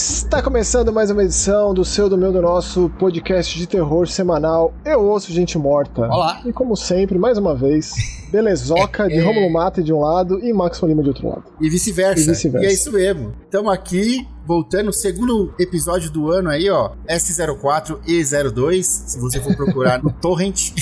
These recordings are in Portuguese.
Está começando mais uma edição do seu, do meu, do nosso podcast de terror semanal Eu Ouço Gente Morta. Olá. E como sempre, mais uma vez, Belezoca de Romulo Mata de um lado e Max Lima de outro lado. E vice-versa. E vice-versa. E é isso mesmo. Estamos aqui voltando, segundo episódio do ano aí, ó, S04 e 02, se você for procurar no Torrent.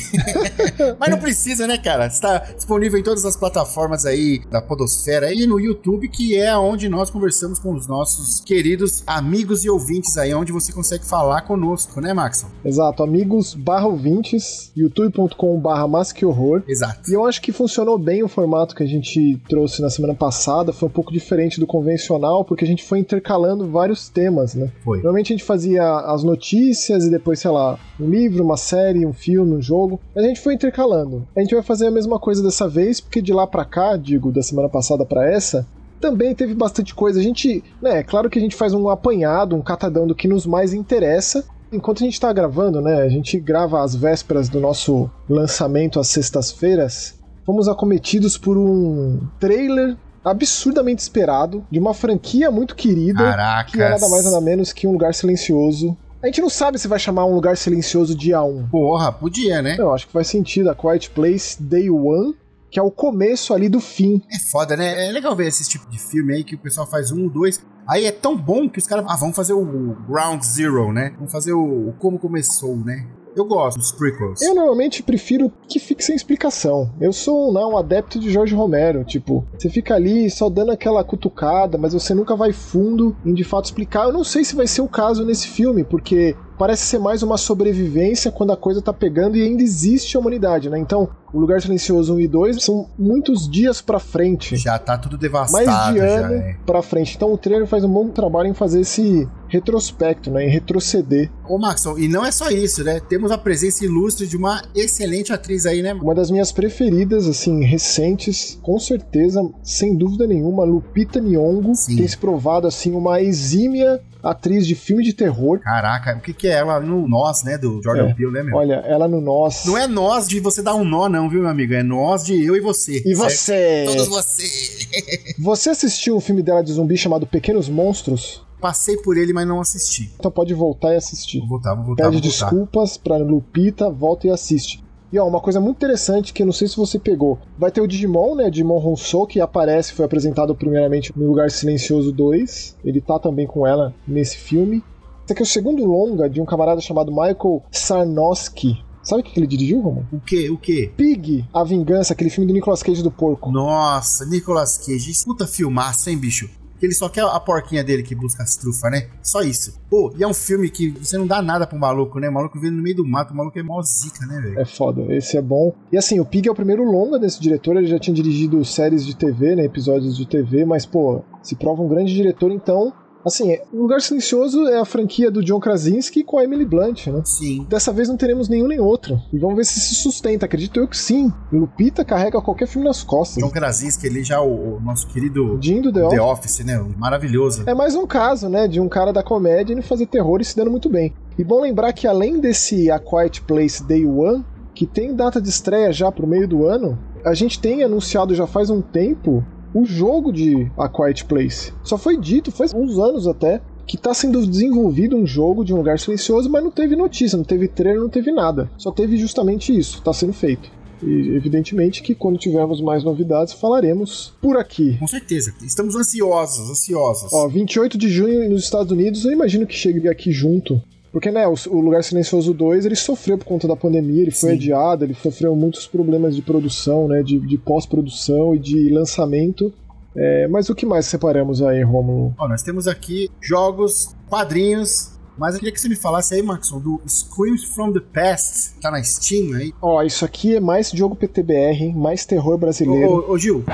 Mas não precisa, né, cara? Está disponível em todas as plataformas aí da Podosfera e no YouTube, que é onde nós conversamos com os nossos queridos amigos e ouvintes aí, onde você consegue falar conosco, né, Maxon? Exato, amigos barra ouvintes, youtube.com barra horror. Exato. E eu acho que funcionou bem o formato que a gente trouxe na semana passada, foi um pouco diferente do convencional, porque a gente foi intercalando vários temas, né? Foi. Normalmente a gente fazia as notícias e depois, sei lá, um livro, uma série, um filme, um jogo. A gente foi intercalando. A gente vai fazer a mesma coisa dessa vez, porque de lá pra cá, digo, da semana passada pra essa, também teve bastante coisa. A gente, né, é claro que a gente faz um apanhado, um catadão do que nos mais interessa. Enquanto a gente tá gravando, né, a gente grava às vésperas do nosso lançamento às sextas-feiras. Fomos acometidos por um trailer absurdamente esperado de uma franquia muito querida, Caracas. que é nada mais nada menos que um lugar silencioso. A gente não sabe se vai chamar um lugar silencioso dia 1. Porra, podia, né? Eu acho que faz sentido a Quiet Place Day One, que é o começo ali do fim. É foda, né? É legal ver esse tipo de filme aí que o pessoal faz um, dois. Aí é tão bom que os caras. Ah, vamos fazer o Ground Zero, né? Vamos fazer o, o como começou, né? Eu gosto dos prequels. Eu normalmente prefiro que fique sem explicação. Eu sou né, um adepto de Jorge Romero. Tipo, você fica ali só dando aquela cutucada, mas você nunca vai fundo em de fato explicar. Eu não sei se vai ser o caso nesse filme, porque parece ser mais uma sobrevivência quando a coisa tá pegando e ainda existe a humanidade, né? Então, o Lugar Silencioso 1 e 2 são muitos dias pra frente. Já tá tudo devastado. Mais de já, ano é. pra frente. Então o trailer faz um bom trabalho em fazer esse retrospecto, né? Em retroceder. Ô, Maxon, e não é só isso, né? Temos a presença ilustre de uma excelente atriz aí, né? Uma das minhas preferidas, assim, recentes, com certeza, sem dúvida nenhuma, Lupita Nyong'o. Sim. Tem se provado, assim, uma exímia atriz de filme de terror. Caraca, o que, que é ela no nós, né? Do Jordan É. Peele, né, meu? Olha, ela no Nós. Não é nós de você dar um nó, não, viu, meu amigo? É nós de eu e você. E certo? você? Todos você. Você assistiu um filme dela de zumbi chamado Pequenos Monstros? Passei por ele, mas não assisti. Então pode voltar e assistir. Vou voltar, vou voltar, Pede vou voltar. desculpas pra Lupita, volta e assiste. E ó, uma coisa muito interessante que eu não sei se você pegou. Vai ter o Digimon, né? Digimon Honsou, que aparece, foi apresentado primeiramente no Lugar Silencioso 2. Ele tá também com ela nesse filme. Esse aqui é o segundo longa de um camarada chamado Michael Sarnowski. Sabe o que que ele dirigiu, Roman? O quê? O quê? Pig, A Vingança, aquele filme do Nicolas Cage do porco. Nossa, Nicolas Cage. Puta filmaço, hein, bicho? Que ele só quer a porquinha dele que busca as trufas, né? Só isso. Pô, e é um filme que você não dá nada pro maluco, né? O maluco vem no meio do mato, o maluco é mó zica, né, velho? É foda, esse é bom. E assim, o Pig é o primeiro longa desse diretor, ele já tinha dirigido séries de TV, né, episódios de TV, mas pô, se prova um grande diretor, então, assim, é- o Lugar Silencioso é a franquia do John Krasinski com a Emily Blunt, né? Sim. Dessa vez não teremos nenhum nem outro. E vamos ver se se sustenta. Acredito eu que sim. Lupita carrega qualquer filme nas costas. John Krasinski, ele já o, o nosso querido Jim do The The Office. Office, né? O Maravilhoso. É mais um caso, né, de um cara da comédia indo fazer terror e se dando muito bem. E bom lembrar que além desse A Quiet Place Day One, que tem data de estreia já pro meio do ano, a gente tem anunciado já faz um tempo o jogo de A Quiet Place. Só foi dito, faz uns anos até, que está sendo desenvolvido um jogo de um lugar silencioso, mas não teve notícia, não teve trailer, não teve nada. Só teve justamente isso, está sendo feito. E evidentemente que quando tivermos mais novidades falaremos por aqui. Com certeza. Estamos ansiosos, ansiosos. Ó, 28 de junho nos Estados Unidos, eu imagino que chegue aqui junto. Porque, né, o, o Lugar Silencioso 2, ele sofreu por conta da pandemia, ele foi Sim. adiado, ele sofreu muitos problemas de produção, né, de, de pós-produção e de lançamento. É, mas o que mais separamos aí, Romulo? Ó, nós temos aqui jogos, quadrinhos. Mas eu queria que você me falasse aí, Maxon, do Screams from the Past. Tá na Steam aí. Ó, isso aqui é mais jogo PTBR, hein, mais terror brasileiro. Ô, ô, ô, Gil,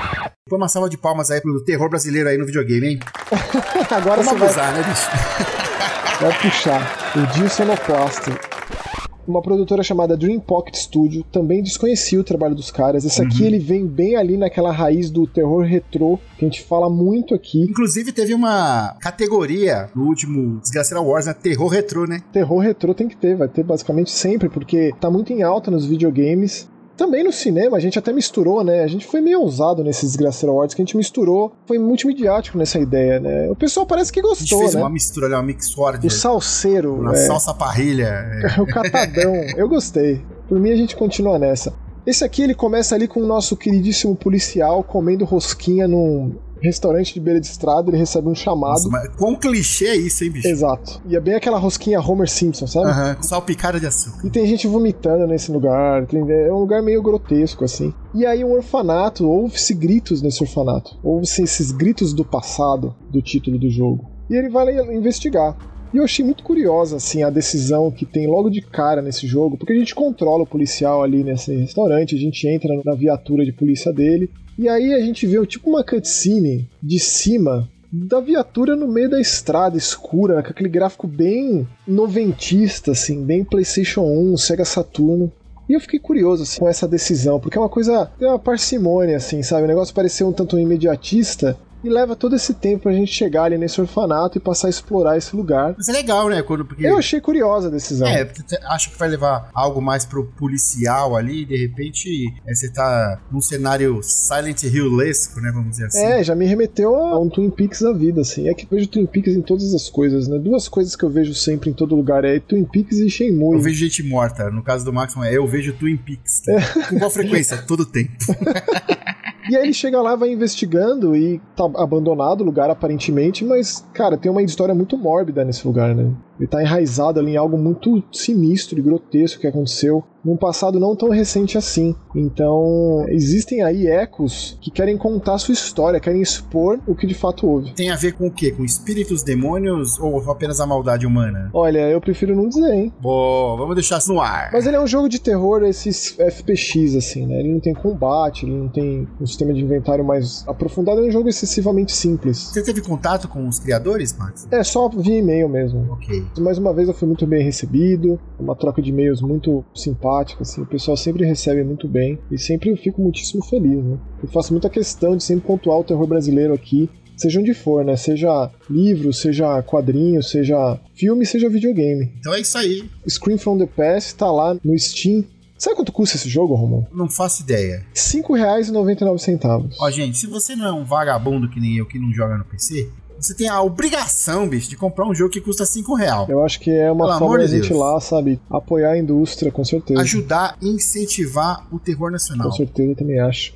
põe uma salva de palmas aí pro terror brasileiro aí no videogame, hein? Agora Vamos você vai, abusar, né, bicho? vai puxar. O Dio Sonoplast. Uma produtora chamada Dream Pocket Studio também desconhecia o trabalho dos caras. Esse aqui Uhum. ele vem bem ali naquela raiz do terror retrô que a gente fala muito aqui. Inclusive, teve uma categoria no último Desgraceira Wars, né? Terror retrô, né? Terror retrô tem que ter, vai ter basicamente sempre, porque tá muito em alta nos videogames. Também no cinema, a gente até misturou, né? A gente foi meio ousado nesses Desgraceiro Awards, que a gente misturou, foi multimediático nessa ideia, né? O pessoal parece que gostou, a gente fez né? uma mistura, uma mixord. O salseiro. Uma é. salsa parrilha. É. o catadão. Eu gostei. Por mim, a gente continua nessa. Esse aqui ele começa ali com o nosso queridíssimo policial comendo rosquinha num restaurante de beira de estrada, ele recebe um chamado. Nossa, mas quão clichê é isso, hein, bicho? Exato. E é bem aquela rosquinha Homer Simpson, sabe? Uhum. Salpicada de açúcar. E tem gente vomitando nesse lugar. Tem... É um lugar meio grotesco, assim. E aí um orfanato, ouve-se gritos nesse orfanato. Ouve-se esses gritos do passado do título do jogo. E ele vai lá investigar. E eu achei muito curiosa, assim, a decisão que tem logo de cara nesse jogo, porque a gente controla o policial ali nesse restaurante, a gente entra na viatura de polícia dele, e aí a gente vê tipo uma cutscene de cima da viatura no meio da estrada escura, com aquele gráfico bem noventista, assim, bem PlayStation 1, Sega Saturno. E eu fiquei curioso assim, com essa decisão, porque é uma coisa, tem uma parcimônia, assim, sabe? O negócio pareceu um tanto imediatista, e leva todo esse tempo pra gente chegar ali nesse orfanato e passar a explorar esse lugar. Mas é legal, né? Quando, porque... Eu achei curiosa a decisão. É, acho que vai levar algo mais pro policial ali, e de repente é, você tá num cenário Silent Hill-lesco, né? Vamos dizer assim. É, já me remeteu a um Twin Peaks da vida, assim. É que eu vejo Twin Peaks em todas as coisas, né? Duas coisas que eu vejo sempre em todo lugar é Twin Peaks e Shenmue. Eu vejo gente morta. No caso do Maximum é eu vejo Twin Peaks. Tá? É. Com qual frequência? Todo tempo. E aí ele chega lá, vai investigando e tá abandonado o lugar aparentemente, mas, cara, tem uma história muito mórbida nesse lugar, né? Ele tá enraizado ali em algo muito sinistro e grotesco que aconteceu num passado não tão recente assim. Então, existem aí ecos que querem contar sua história, querem expor o que de fato houve. Tem a ver com o quê? Com espíritos, demônios ou apenas a maldade humana? Olha, eu prefiro não dizer, hein? Boa, vamos deixar isso no ar. Mas ele é um jogo de terror, esses FPX, assim, né? Ele não tem combate, ele não tem um sistema de inventário mais aprofundado, é um jogo excessivamente simples. Você teve contato com os criadores, Max? É, só via e-mail mesmo. Ok. Mais uma vez eu fui muito bem recebido, uma troca de e-mails muito simpática, assim, o pessoal sempre recebe muito bem e sempre eu fico muitíssimo feliz, né? Eu faço muita questão de sempre pontuar o terror brasileiro aqui, seja onde for, né? Seja livro, seja quadrinho, seja filme, seja videogame. Então é isso aí. Scream from the Past tá lá no Steam. Sabe quanto custa esse jogo, Romão? Não faço ideia. R$ 5,99. Ó, gente, se você não é um vagabundo que nem eu que não joga no PC, você tem a obrigação, bicho, de comprar um jogo que custa 5 real. Eu acho que é uma Pelo forma de gente Deus. lá, sabe, apoiar a indústria, com certeza. Ajudar incentivar o terror nacional. Com certeza, eu também acho.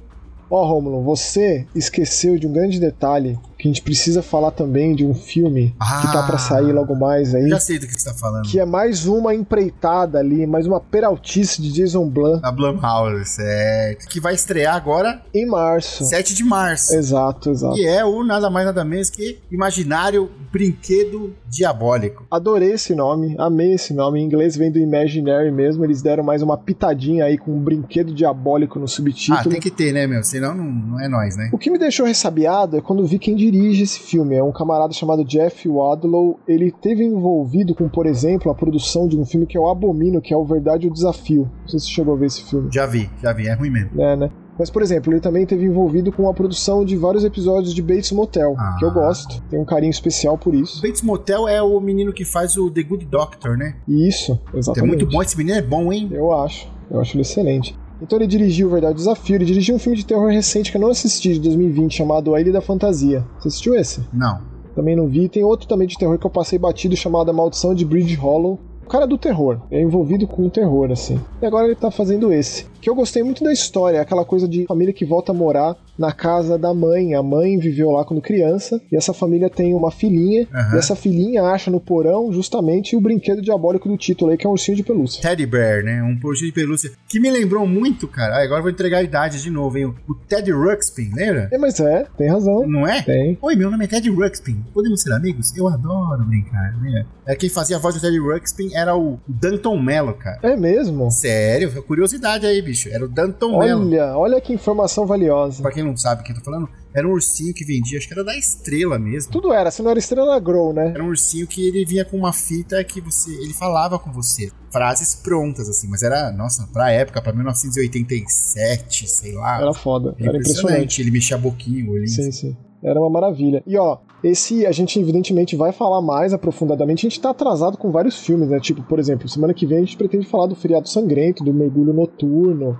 Ó, Romulo, você esqueceu de um grande detalhe que a gente precisa falar também de um filme Ah. que tá pra sair logo mais aí. Já sei do que você tá falando. Que é mais uma empreitada ali, mais uma peraltice de Jason Blum A Blumhouse, certo. Que vai estrear agora, em março. 7 de março. Exato, exato. Que é o nada mais nada menos que Imaginário Brinquedo Diabólico. Adorei esse nome, amei esse nome. Em inglês vem do Imaginary mesmo. Eles deram mais uma pitadinha aí com um brinquedo diabólico no subtítulo. Ah, tem que ter, né, meu? Senão não, não é nós, né? O que me deixou ressabiado é quando vi quem dirige esse filme. É um camarada chamado Jeff Wadlow. Ele teve envolvido com, por exemplo, a produção de um filme que eu abomino, que é O Verdade ou o Desafio. Não sei se você chegou a ver esse filme. Já vi, já vi. É ruim mesmo. É, né? Mas, por exemplo, ele também teve envolvido com a produção de vários episódios de Bates Motel, Ah. que eu gosto. Tenho um carinho especial por isso. Bates Motel é o menino que faz o The Good Doctor, né? E isso, Que é exatamente. muito bom. Esse menino é bom, hein? Eu acho. Eu acho ele excelente. Então ele dirigiu o Verdade Desafio. Ele dirigiu um filme de terror recente que eu não assisti, de 2020, chamado A Ilha da Fantasia. Você assistiu esse? Não. também não vi. Tem outro também de terror que eu passei batido chamado A Maldição de Bridge Hollow. O cara é do terror, é envolvido com o terror, assim. E agora ele tá fazendo esse. Que eu gostei muito da história, aquela coisa de família que volta a morar na casa da mãe. A mãe viveu lá quando criança, e essa família tem uma filhinha, Aham. e essa filhinha acha no porão justamente o brinquedo diabólico do título aí, que é um ursinho de pelúcia. Teddy Bear, né? Um portinho de pelúcia. Que me lembrou muito, cara. Ah, agora eu vou entregar a idade de novo, hein? O Ted Ruxpin, lembra? É, mas é, tem razão. Não é? Tem. Oi, meu nome é Ted Ruxpin. Podemos ser amigos? Eu adoro brincar, né? É, quem fazia a voz do Ted Ruxpin era o Danton Mello, cara. É mesmo? Sério, curiosidade aí, bicho. Era o Danton Mello. Olha, olha que informação valiosa. Pra quem não sabe o que eu tô falando, era um ursinho que vendia, acho que era da estrela mesmo. Tudo era, se não era estrela, era Grow, né? Era um ursinho que ele vinha com uma fita que você. Ele falava com você. Frases prontas, assim, mas era, nossa, pra época, pra 1987, sei lá. Era foda, Era era impressionante. impressionante. Ele mexia a boquinha, o olhinho. Sim, sim. Era uma maravilha. E ó, esse a gente evidentemente vai falar mais aprofundadamente. A gente tá atrasado com vários filmes, né? Tipo, por exemplo, semana que vem a gente pretende falar do Feriado Sangrento, do Mergulho Noturno.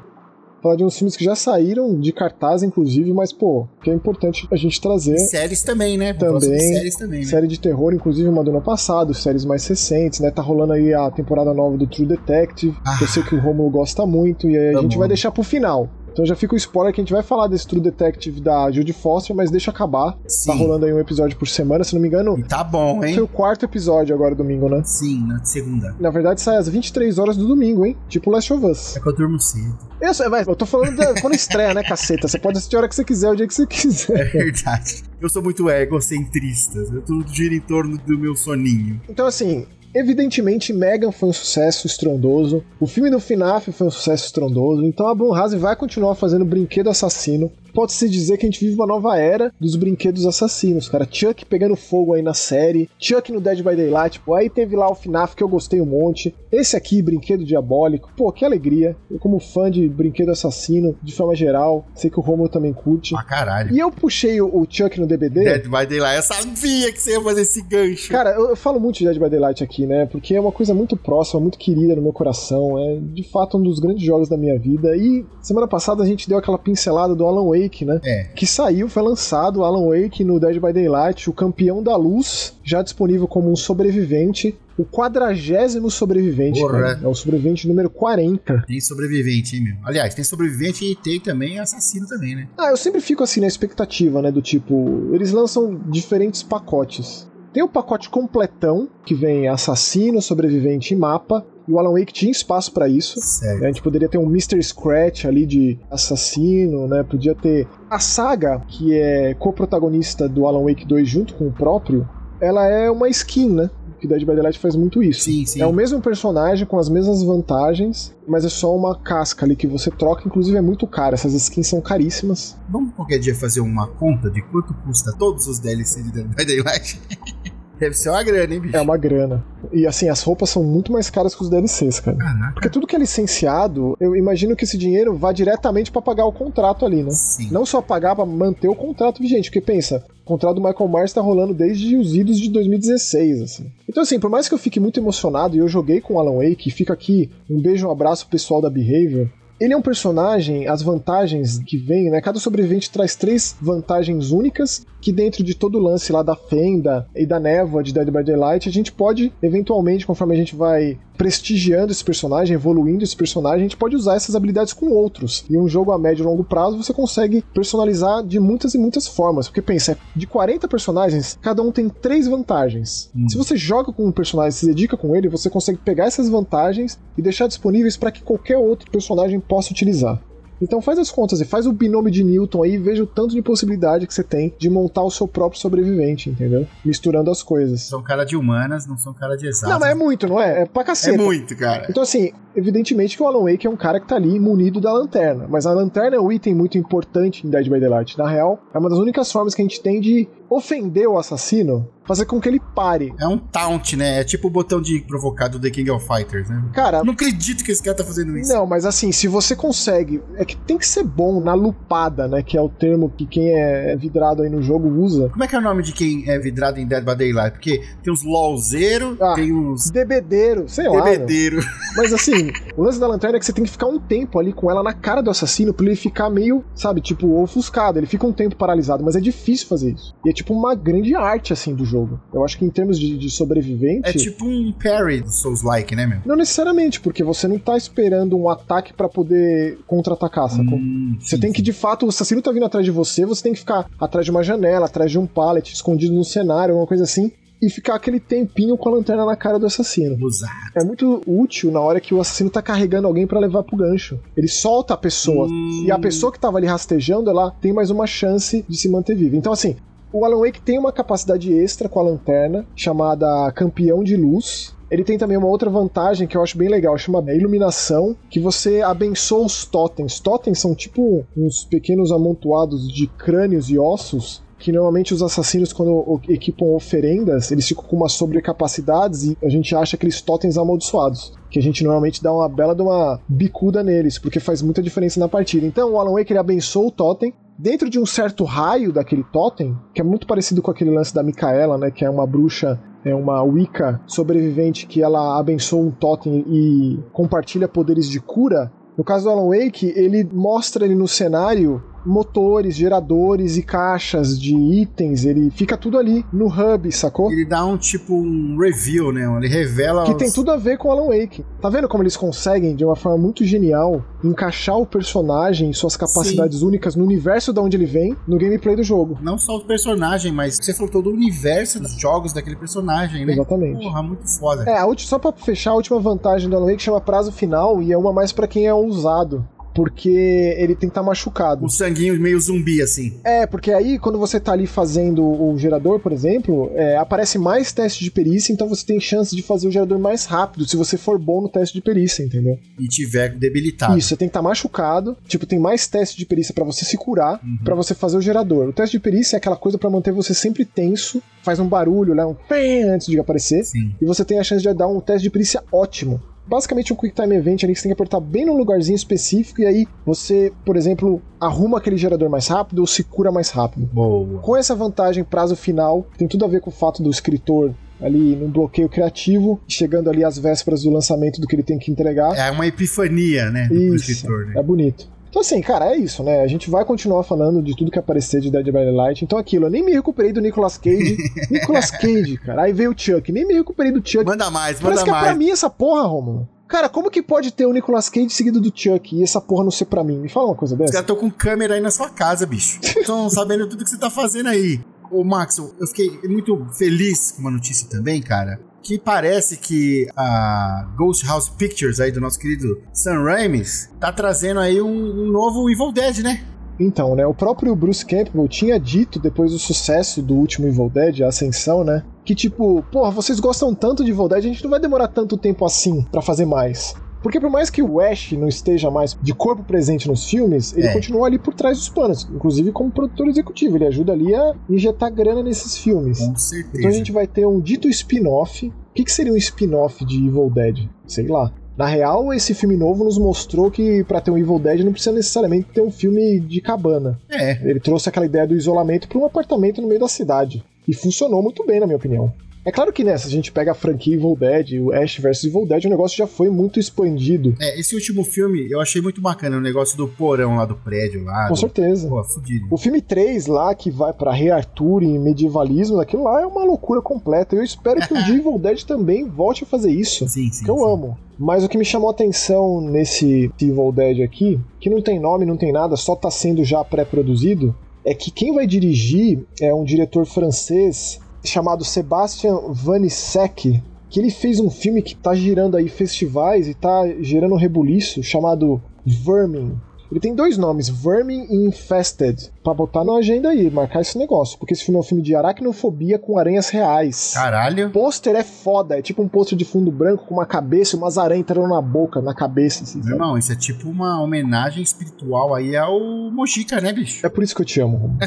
falar de uns filmes que já saíram de cartaz, inclusive, mas, pô, que é importante a gente trazer. E séries também, né? Também. Séries também, né? Série de terror, inclusive uma do ano passado, séries mais recentes, né? Tá rolando aí a temporada nova do True Detective, ah, que eu sei que o Romulo gosta muito, e aí a gente vai deixar pro final. Então já fica o spoiler que a gente vai falar desse True Detective da Judy Foster, mas deixa acabar. Tá Sim. Tá rolando aí um episódio por semana, se não me engano. E tá bom, hein? Foi o quarto episódio agora domingo, né? Sim, na segunda. Na verdade sai às 23 horas do domingo, hein? Tipo Last of Us. É que eu durmo cedo. Eu, sei, eu tô falando da, quando estreia, né, caceta? Você pode assistir a hora que você quiser, o dia que você quiser. É verdade. Eu sou muito egocentrista. Eu tudo gira em torno do meu soninho. Então, assim, Evidentemente, Megan foi um sucesso estrondoso. O filme do FNAF foi um sucesso estrondoso. Então a Blumhouse vai continuar fazendo brinquedo assassino pode-se dizer que a gente vive uma nova era dos brinquedos assassinos, cara. Chuck pegando fogo aí na série, Chuck no Dead by Daylight, pô, aí teve lá o FNAF que eu gostei um monte. Esse aqui, Brinquedo Diabólico, pô, que alegria. Eu, como fã de brinquedo assassino, de forma geral, sei que o Romulo também curte. Ah, caralho. E eu puxei o, o, Chuck no DBD. Dead by Daylight, eu sabia que você ia fazer esse gancho. Cara, eu, eu falo muito de Dead by Daylight aqui, né? Porque é uma coisa muito próxima, muito querida no meu coração. É de fato um dos grandes jogos da minha vida. E semana passada a gente deu aquela pincelada do Alan Wake, né? É. Que saiu, foi lançado Alan Wake no Dead by Daylight, o campeão da luz, já disponível como um sobrevivente o quadragésimo sobrevivente. É o sobrevivente número 40. Tem sobrevivente, hein, meu? Aliás, tem sobrevivente e tem também assassino também, né? Ah, eu sempre fico assim na expectativa, né? Do tipo, eles lançam diferentes pacotes. Tem o pacote completão, que vem assassino, sobrevivente e mapa. E o Alan Wake tinha espaço para isso. Certo. A gente poderia ter um Mr. Scratch ali de assassino, né? Podia ter a saga, que é co-protagonista do Alan Wake 2 junto com o próprio. Ela é uma skin, né? que Dead by Daylight faz muito isso. Sim, sim. É o mesmo personagem com as mesmas vantagens, mas é só uma casca ali que você troca, inclusive é muito cara. Essas skins são caríssimas. Vamos qualquer dia fazer uma conta de quanto custa todos os DLC de Dead by Daylight? Deve ser uma grana, hein, bicho? É uma grana. E assim, as roupas são muito mais caras que os DLCs, cara. Caraca. Porque tudo que é licenciado, eu imagino que esse dinheiro vá diretamente para pagar o contrato ali, né? Sim. Não só pagar pra manter o contrato vigente, porque pensa, o contrato do Michael Myers tá rolando desde os idos de 2016, assim. Então, assim, por mais que eu fique muito emocionado e eu joguei com o Alan Wake, fica aqui um beijo, um abraço pessoal da Behavior, ele é um personagem, as vantagens que vem, né? Cada sobrevivente traz três vantagens únicas que dentro de todo o lance lá da fenda e da névoa de Dead by Daylight, a gente pode, eventualmente, conforme a gente vai prestigiando esse personagem, evoluindo esse personagem, a gente pode usar essas habilidades com outros. E um jogo a médio e longo prazo você consegue personalizar de muitas e muitas formas. Porque pensa, de 40 personagens, cada um tem três vantagens. Hum. Se você joga com um personagem, se dedica com ele, você consegue pegar essas vantagens e deixar disponíveis para que qualquer outro personagem possa utilizar. Então faz as contas e faz o binômio de Newton aí e veja o tanto de possibilidade que você tem de montar o seu próprio sobrevivente, entendeu? Misturando as coisas. São cara de humanas, não são cara de exatas. Não, mas é muito, não é? É pra cacete. É muito, cara. Então assim, evidentemente que o Alan Wake é um cara que tá ali munido da lanterna, mas a lanterna é um item muito importante em Dead by Daylight. Na real, é uma das únicas formas que a gente tem de ofender o assassino, fazer com que ele pare. É um taunt, né? É tipo o botão de provocar do The King of Fighters, né? Cara, não acredito que esse cara tá fazendo isso. Não, mas assim, se você consegue, é que tem que ser bom na lupada, né? Que é o termo que quem é vidrado aí no jogo usa. Como é que é o nome de quem é vidrado em Dead by Daylight? Porque tem uns LOLzeiro, ah, tem uns. Debedeiro, sei lá. Debedeiro. Mas assim, o lance da lanterna é que você tem que ficar um tempo ali com ela na cara do assassino pra ele ficar meio, sabe, tipo, ofuscado. Ele fica um tempo paralisado, mas é difícil fazer isso. E é tipo uma grande arte, assim, do jogo. Eu acho que em termos de, de sobrevivente. É tipo um parry do Souls-like, né, meu? Não necessariamente, porque você não tá esperando um ataque para poder contra-atacar, sacou? Hum, você sim, tem que, de fato, o assassino tá vindo atrás de você, você tem que ficar atrás de uma janela, atrás de um pallet, escondido no cenário, alguma coisa assim e ficar aquele tempinho com a lanterna na cara do assassino. Exato. É muito útil na hora que o assassino tá carregando alguém para levar pro gancho. Ele solta a pessoa hum. e a pessoa que tava ali rastejando, ela tem mais uma chance de se manter viva. Então assim, o Alan Wake tem uma capacidade extra com a lanterna, chamada Campeão de Luz. Ele tem também uma outra vantagem que eu acho bem legal, chama iluminação, que você abençoa os totens. Totens são tipo uns pequenos amontoados de crânios e ossos que normalmente os assassinos, quando equipam oferendas, eles ficam com umas sobrecapacidades e a gente acha aqueles totens amaldiçoados. Que a gente normalmente dá uma bela de uma bicuda neles, porque faz muita diferença na partida. Então o Alan Wake ele abençoa o totem, dentro de um certo raio daquele totem, que é muito parecido com aquele lance da Micaela, né, que é uma bruxa, é uma Wicca sobrevivente que ela abençoa um totem e compartilha poderes de cura, No caso do Alan Wake, ele mostra ali no cenário motores, geradores e caixas de itens, ele fica tudo ali no hub, sacou? Ele dá um tipo um review, né? Ele revela. Que os... tem tudo a ver com Alan Wake. Tá vendo como eles conseguem, de uma forma muito genial, encaixar o personagem e suas capacidades Sim. únicas no universo de onde ele vem, no gameplay do jogo. Não só o personagem, mas você falou todo o universo dos jogos daquele personagem, né? Exatamente. Porra, muito foda. É, a só pra fechar, a última vantagem do Alan Wake chama prazo final e é uma mais para quem é ousado porque ele tem que estar tá machucado. Um sanguinho meio zumbi, assim. É, porque aí quando você tá ali fazendo o gerador, por exemplo, é, aparece mais teste de perícia, então você tem chance de fazer o gerador mais rápido, se você for bom no teste de perícia, entendeu? E tiver debilitado. Isso, você tem que estar tá machucado, tipo, tem mais teste de perícia para você se curar, uhum. para você fazer o gerador. O teste de perícia é aquela coisa para manter você sempre tenso, faz um barulho, né, um pé antes de aparecer, Sim. e você tem a chance de dar um teste de perícia ótimo basicamente um Quick Time Event ali que você tem que apertar bem num lugarzinho específico e aí você, por exemplo, arruma aquele gerador mais rápido ou se cura mais rápido. Boa. Com essa vantagem, prazo final, tem tudo a ver com o fato do escritor ali no bloqueio criativo, chegando ali às vésperas do lançamento do que ele tem que entregar. É uma epifania, né? Isso, escritor, né? É bonito. Então, assim, cara, é isso, né? A gente vai continuar falando de tudo que aparecer de Dead by Daylight. Então, aquilo, eu nem me recuperei do Nicolas Cage. Nicolas Cage, cara. Aí veio o Chuck. Nem me recuperei do Chuck. Manda mais, manda Parece mais. que é pra mim essa porra, Romulo. Cara, como que pode ter o Nicolas Cage seguido do Chuck e essa porra não ser pra mim? Me fala uma coisa dessa. Os caras estão com câmera aí na sua casa, bicho. Estão sabendo tudo que você tá fazendo aí. Ô, Max, eu fiquei muito feliz com uma notícia também, cara que parece que a Ghost House Pictures aí do nosso querido Sam Raimi tá trazendo aí um, um novo Evil Dead, né? Então, né, o próprio Bruce Campbell tinha dito depois do sucesso do último Evil Dead, a Ascensão, né, que tipo, porra, vocês gostam tanto de Evil Dead, a gente não vai demorar tanto tempo assim para fazer mais. Porque por mais que o Ash não esteja mais de corpo presente nos filmes, ele é. continua ali por trás dos panos, inclusive como produtor executivo. Ele ajuda ali a injetar grana nesses filmes. Com certeza. Então a gente vai ter um dito spin-off. O que, que seria um spin-off de Evil Dead? Sei lá. Na real, esse filme novo nos mostrou que para ter um Evil Dead não precisa necessariamente ter um filme de cabana. É. Ele trouxe aquela ideia do isolamento para um apartamento no meio da cidade. E funcionou muito bem, na minha opinião. É claro que nessa, a gente pega a franquia Evil Dead, o Ash vs Evil Dead, o negócio já foi muito expandido. É, esse último filme eu achei muito bacana, o negócio do porão lá do prédio lá. Com do... certeza. Pô, fudido. O filme 3 lá, que vai pra Rei Arthur e medievalismo, aquilo lá é uma loucura completa. Eu espero que o Evil Dead também volte a fazer isso. Sim, sim. Que eu sim. amo. Mas o que me chamou a atenção nesse Evil Dead aqui, que não tem nome, não tem nada, só tá sendo já pré-produzido, é que quem vai dirigir é um diretor francês chamado Sebastian Vanisek, que ele fez um filme que tá girando aí festivais e tá gerando rebuliço chamado Vermin. Ele tem dois nomes, Vermin e Infested, pra botar na agenda aí, marcar esse negócio, porque esse filme é um filme de aracnofobia com aranhas reais. Caralho. O pôster é foda, é tipo um pôster de fundo branco com uma cabeça e umas aranhas entrando na boca, na cabeça. Assim, Meu irmão, isso é tipo uma homenagem espiritual aí ao Mojica, né, bicho? É por isso que eu te amo,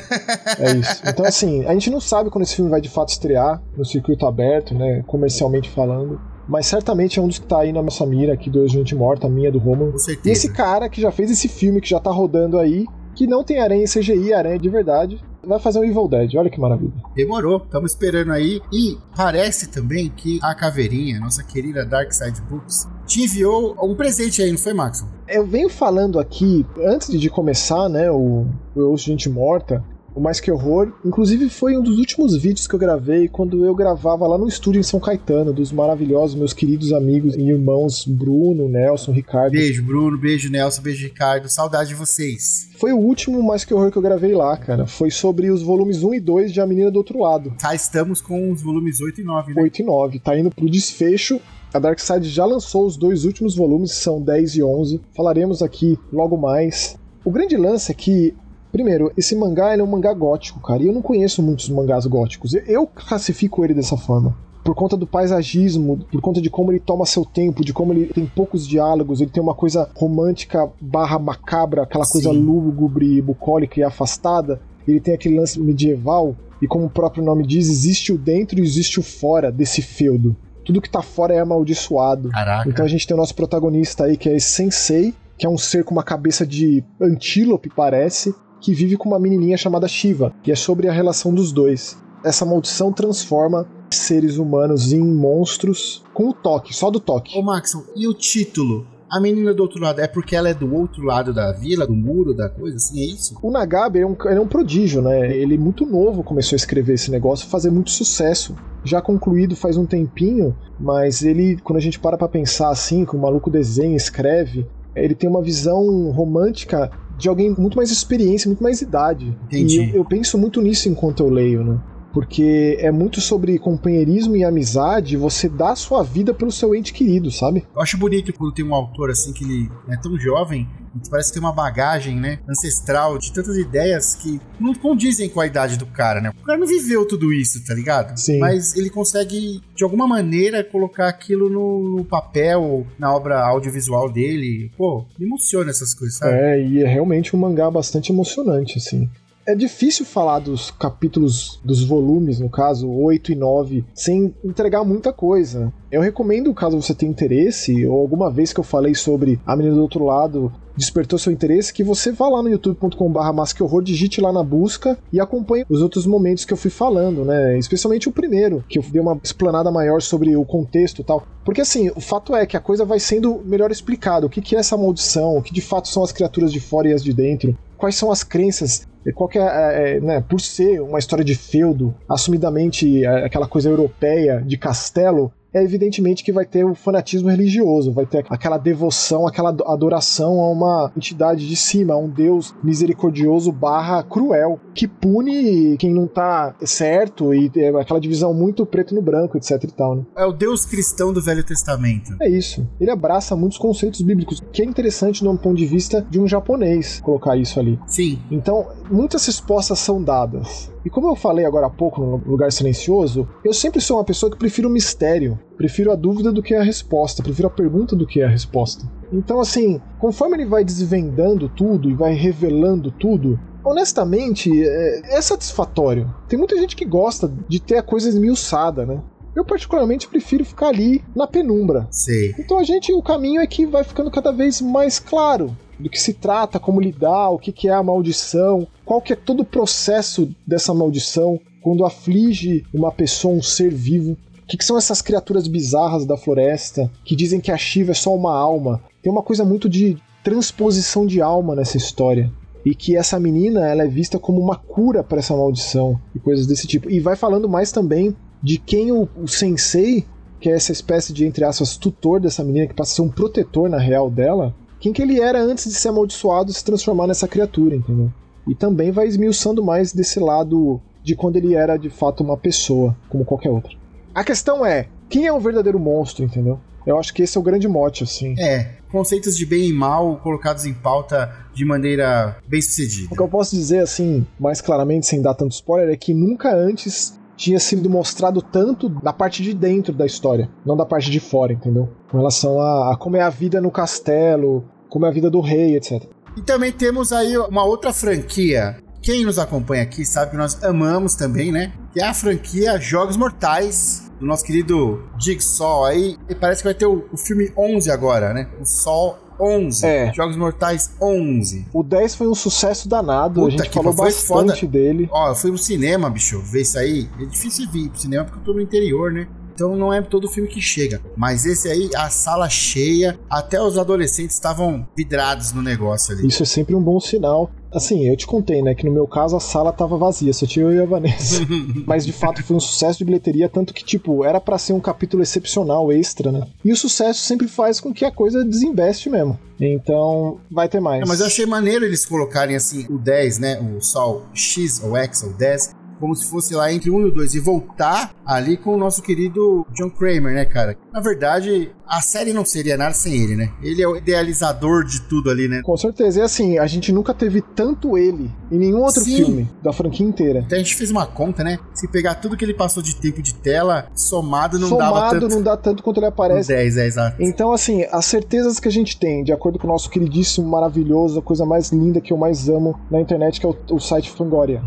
É isso. Então, assim, a gente não sabe quando esse filme vai de fato estrear no circuito aberto, né, comercialmente falando mas certamente é um dos que tá aí na nossa mira aqui do Gente Morta, a minha do Romulo. Certeza. E esse cara que já fez esse filme, que já tá rodando aí, que não tem aranha em CGI, aranha de verdade, vai fazer um Evil Dead. Olha que maravilha. Demorou, estamos esperando aí. E parece também que a Caveirinha, nossa querida Dark Side Books, te enviou um presente aí, não foi, Max? Eu venho falando aqui, antes de começar, né, o, o Gente Morta, o Mais Que Horror. Inclusive, foi um dos últimos vídeos que eu gravei quando eu gravava lá no estúdio em São Caetano, dos maravilhosos meus queridos amigos e irmãos Bruno, Nelson, Ricardo. Beijo, Bruno, beijo, Nelson, beijo, Ricardo. Saudade de vocês. Foi o último Mais Que Horror que eu gravei lá, cara. Foi sobre os volumes 1 e 2 de A Menina do Outro Lado. Cá estamos com os volumes 8 e 9, né? 8 e 9. Tá indo pro desfecho. A Darkseid já lançou os dois últimos volumes, são 10 e 11. Falaremos aqui logo mais. O grande lance é que Primeiro, esse mangá é um mangá gótico, cara, e eu não conheço muitos mangás góticos. Eu classifico ele dessa forma. Por conta do paisagismo, por conta de como ele toma seu tempo, de como ele tem poucos diálogos, ele tem uma coisa romântica barra macabra, aquela Sim. coisa lúgubre, bucólica e afastada. Ele tem aquele lance medieval, e como o próprio nome diz, existe o dentro e existe o fora desse feudo. Tudo que tá fora é amaldiçoado. Caraca. Então a gente tem o nosso protagonista aí, que é esse sensei, que é um ser com uma cabeça de antílope, parece, que vive com uma menininha chamada Shiva, e é sobre a relação dos dois. Essa maldição transforma seres humanos em monstros com o toque, só do toque. Ô, Max, e o título? a menina do outro lado é porque ela é do outro lado da vila, do muro, da coisa, assim, é isso? O Nagabe é um, é um prodígio, né? Ele muito novo começou a escrever esse negócio, fazer muito sucesso. Já concluído faz um tempinho, mas ele, quando a gente para pra pensar assim, que o maluco desenha, escreve, ele tem uma visão romântica de alguém muito mais experiência, muito mais idade. Entendi. E eu, eu penso muito nisso enquanto eu leio, né? Porque é muito sobre companheirismo e amizade, você dá sua vida pelo seu ente querido, sabe? Eu acho bonito quando tem um autor assim que ele é tão jovem e parece que tem uma bagagem, né, ancestral de tantas ideias que não condizem com a idade do cara, né? O cara não viveu tudo isso, tá ligado? Sim. Mas ele consegue, de alguma maneira, colocar aquilo no, no papel, na obra audiovisual dele. Pô, me emociona essas coisas, sabe? É, e é realmente um mangá bastante emocionante, assim. É difícil falar dos capítulos, dos volumes, no caso, 8 e 9, sem entregar muita coisa. Eu recomendo, caso você tenha interesse, ou alguma vez que eu falei sobre A Menina do Outro Lado despertou seu interesse, que você vá lá no youtube.com.br masquehorror, digite lá na busca e acompanhe os outros momentos que eu fui falando, né? Especialmente o primeiro, que eu dei uma explanada maior sobre o contexto e tal. Porque assim, o fato é que a coisa vai sendo melhor explicada. O que, que é essa maldição? O que de fato são as criaturas de fora e as de dentro? Quais são as crenças qual que é, é, né, por ser uma história de feudo, assumidamente é, aquela coisa europeia de castelo, é evidentemente que vai ter o fanatismo religioso, vai ter aquela devoção, aquela adoração a uma entidade de cima, a um Deus misericordioso barra cruel, que pune quem não tá certo e é aquela divisão muito preto no branco, etc e tal, né? É o Deus cristão do Velho Testamento. É isso. Ele abraça muitos conceitos bíblicos, que é interessante num ponto de vista de um japonês colocar isso ali. Sim. Então, muitas respostas são dadas. E como eu falei agora há pouco no Lugar Silencioso, eu sempre sou uma pessoa que prefiro o mistério, prefiro a dúvida do que a resposta, prefiro a pergunta do que a resposta. Então, assim, conforme ele vai desvendando tudo e vai revelando tudo, honestamente, é, é satisfatório. Tem muita gente que gosta de ter a coisa esmiuçada, né? Eu particularmente prefiro ficar ali na penumbra. Sei. Então a gente, o caminho é que vai ficando cada vez mais claro do que se trata, como lidar, o que, que é a maldição, qual que é todo o processo dessa maldição quando aflige uma pessoa, um ser vivo. O que, que são essas criaturas bizarras da floresta que dizem que a Shiva é só uma alma? Tem uma coisa muito de transposição de alma nessa história e que essa menina ela é vista como uma cura para essa maldição e coisas desse tipo. E vai falando mais também de quem o, o sensei, que é essa espécie de, entre aspas, tutor dessa menina, que passa a ser um protetor na real dela, quem que ele era antes de ser amaldiçoado e se transformar nessa criatura, entendeu? E também vai esmiuçando mais desse lado de quando ele era de fato uma pessoa, como qualquer outra. A questão é, quem é um verdadeiro monstro, entendeu? Eu acho que esse é o grande mote, assim. É, conceitos de bem e mal colocados em pauta de maneira bem sucedida. O que eu posso dizer, assim, mais claramente, sem dar tanto spoiler, é que nunca antes tinha sido mostrado tanto da parte de dentro da história, não da parte de fora, entendeu? Com relação a, a como é a vida no castelo, como é a vida do rei, etc. E também temos aí uma outra franquia. Quem nos acompanha aqui sabe que nós amamos também, né? Que é a franquia Jogos Mortais, do nosso querido Jigsaw aí. E parece que vai ter o, o filme 11 agora, né? O Sol 11. É. Jogos Mortais 11. O 10 foi um sucesso danado, Puta a gente que falou bastante foda. dele. Ó, eu fui no cinema, bicho, ver isso aí. É difícil vir pro cinema porque eu tô no interior, né? Então não é todo filme que chega. Mas esse aí, a sala cheia, até os adolescentes estavam vidrados no negócio ali. Isso é sempre um bom sinal. Assim, eu te contei, né, que no meu caso a sala tava vazia, só tinha eu e a Vanessa. Mas de fato foi um sucesso de bilheteria, tanto que, tipo, era para ser um capítulo excepcional, extra, né? E o sucesso sempre faz com que a coisa desinveste mesmo. Então, vai ter mais. É, mas eu achei maneiro eles colocarem assim o 10, né? O Sol X ou X ou 10 como se fosse lá entre 1 e o 2 e voltar ali com o nosso querido John Kramer, né, cara? Na verdade, a série não seria nada sem ele, né? Ele é o idealizador de tudo ali, né? Com certeza. E assim, a gente nunca teve tanto ele em nenhum outro Sim. filme da franquia inteira. Então a gente fez uma conta, né? Se pegar tudo que ele passou de tempo de tela, somado não dava Somado tanto. não dá tanto quanto ele aparece. 10, é exato. Então, assim, as certezas que a gente tem, de acordo com o nosso queridíssimo, maravilhoso, a coisa mais linda que eu mais amo na internet, que é o, o site Fangoria.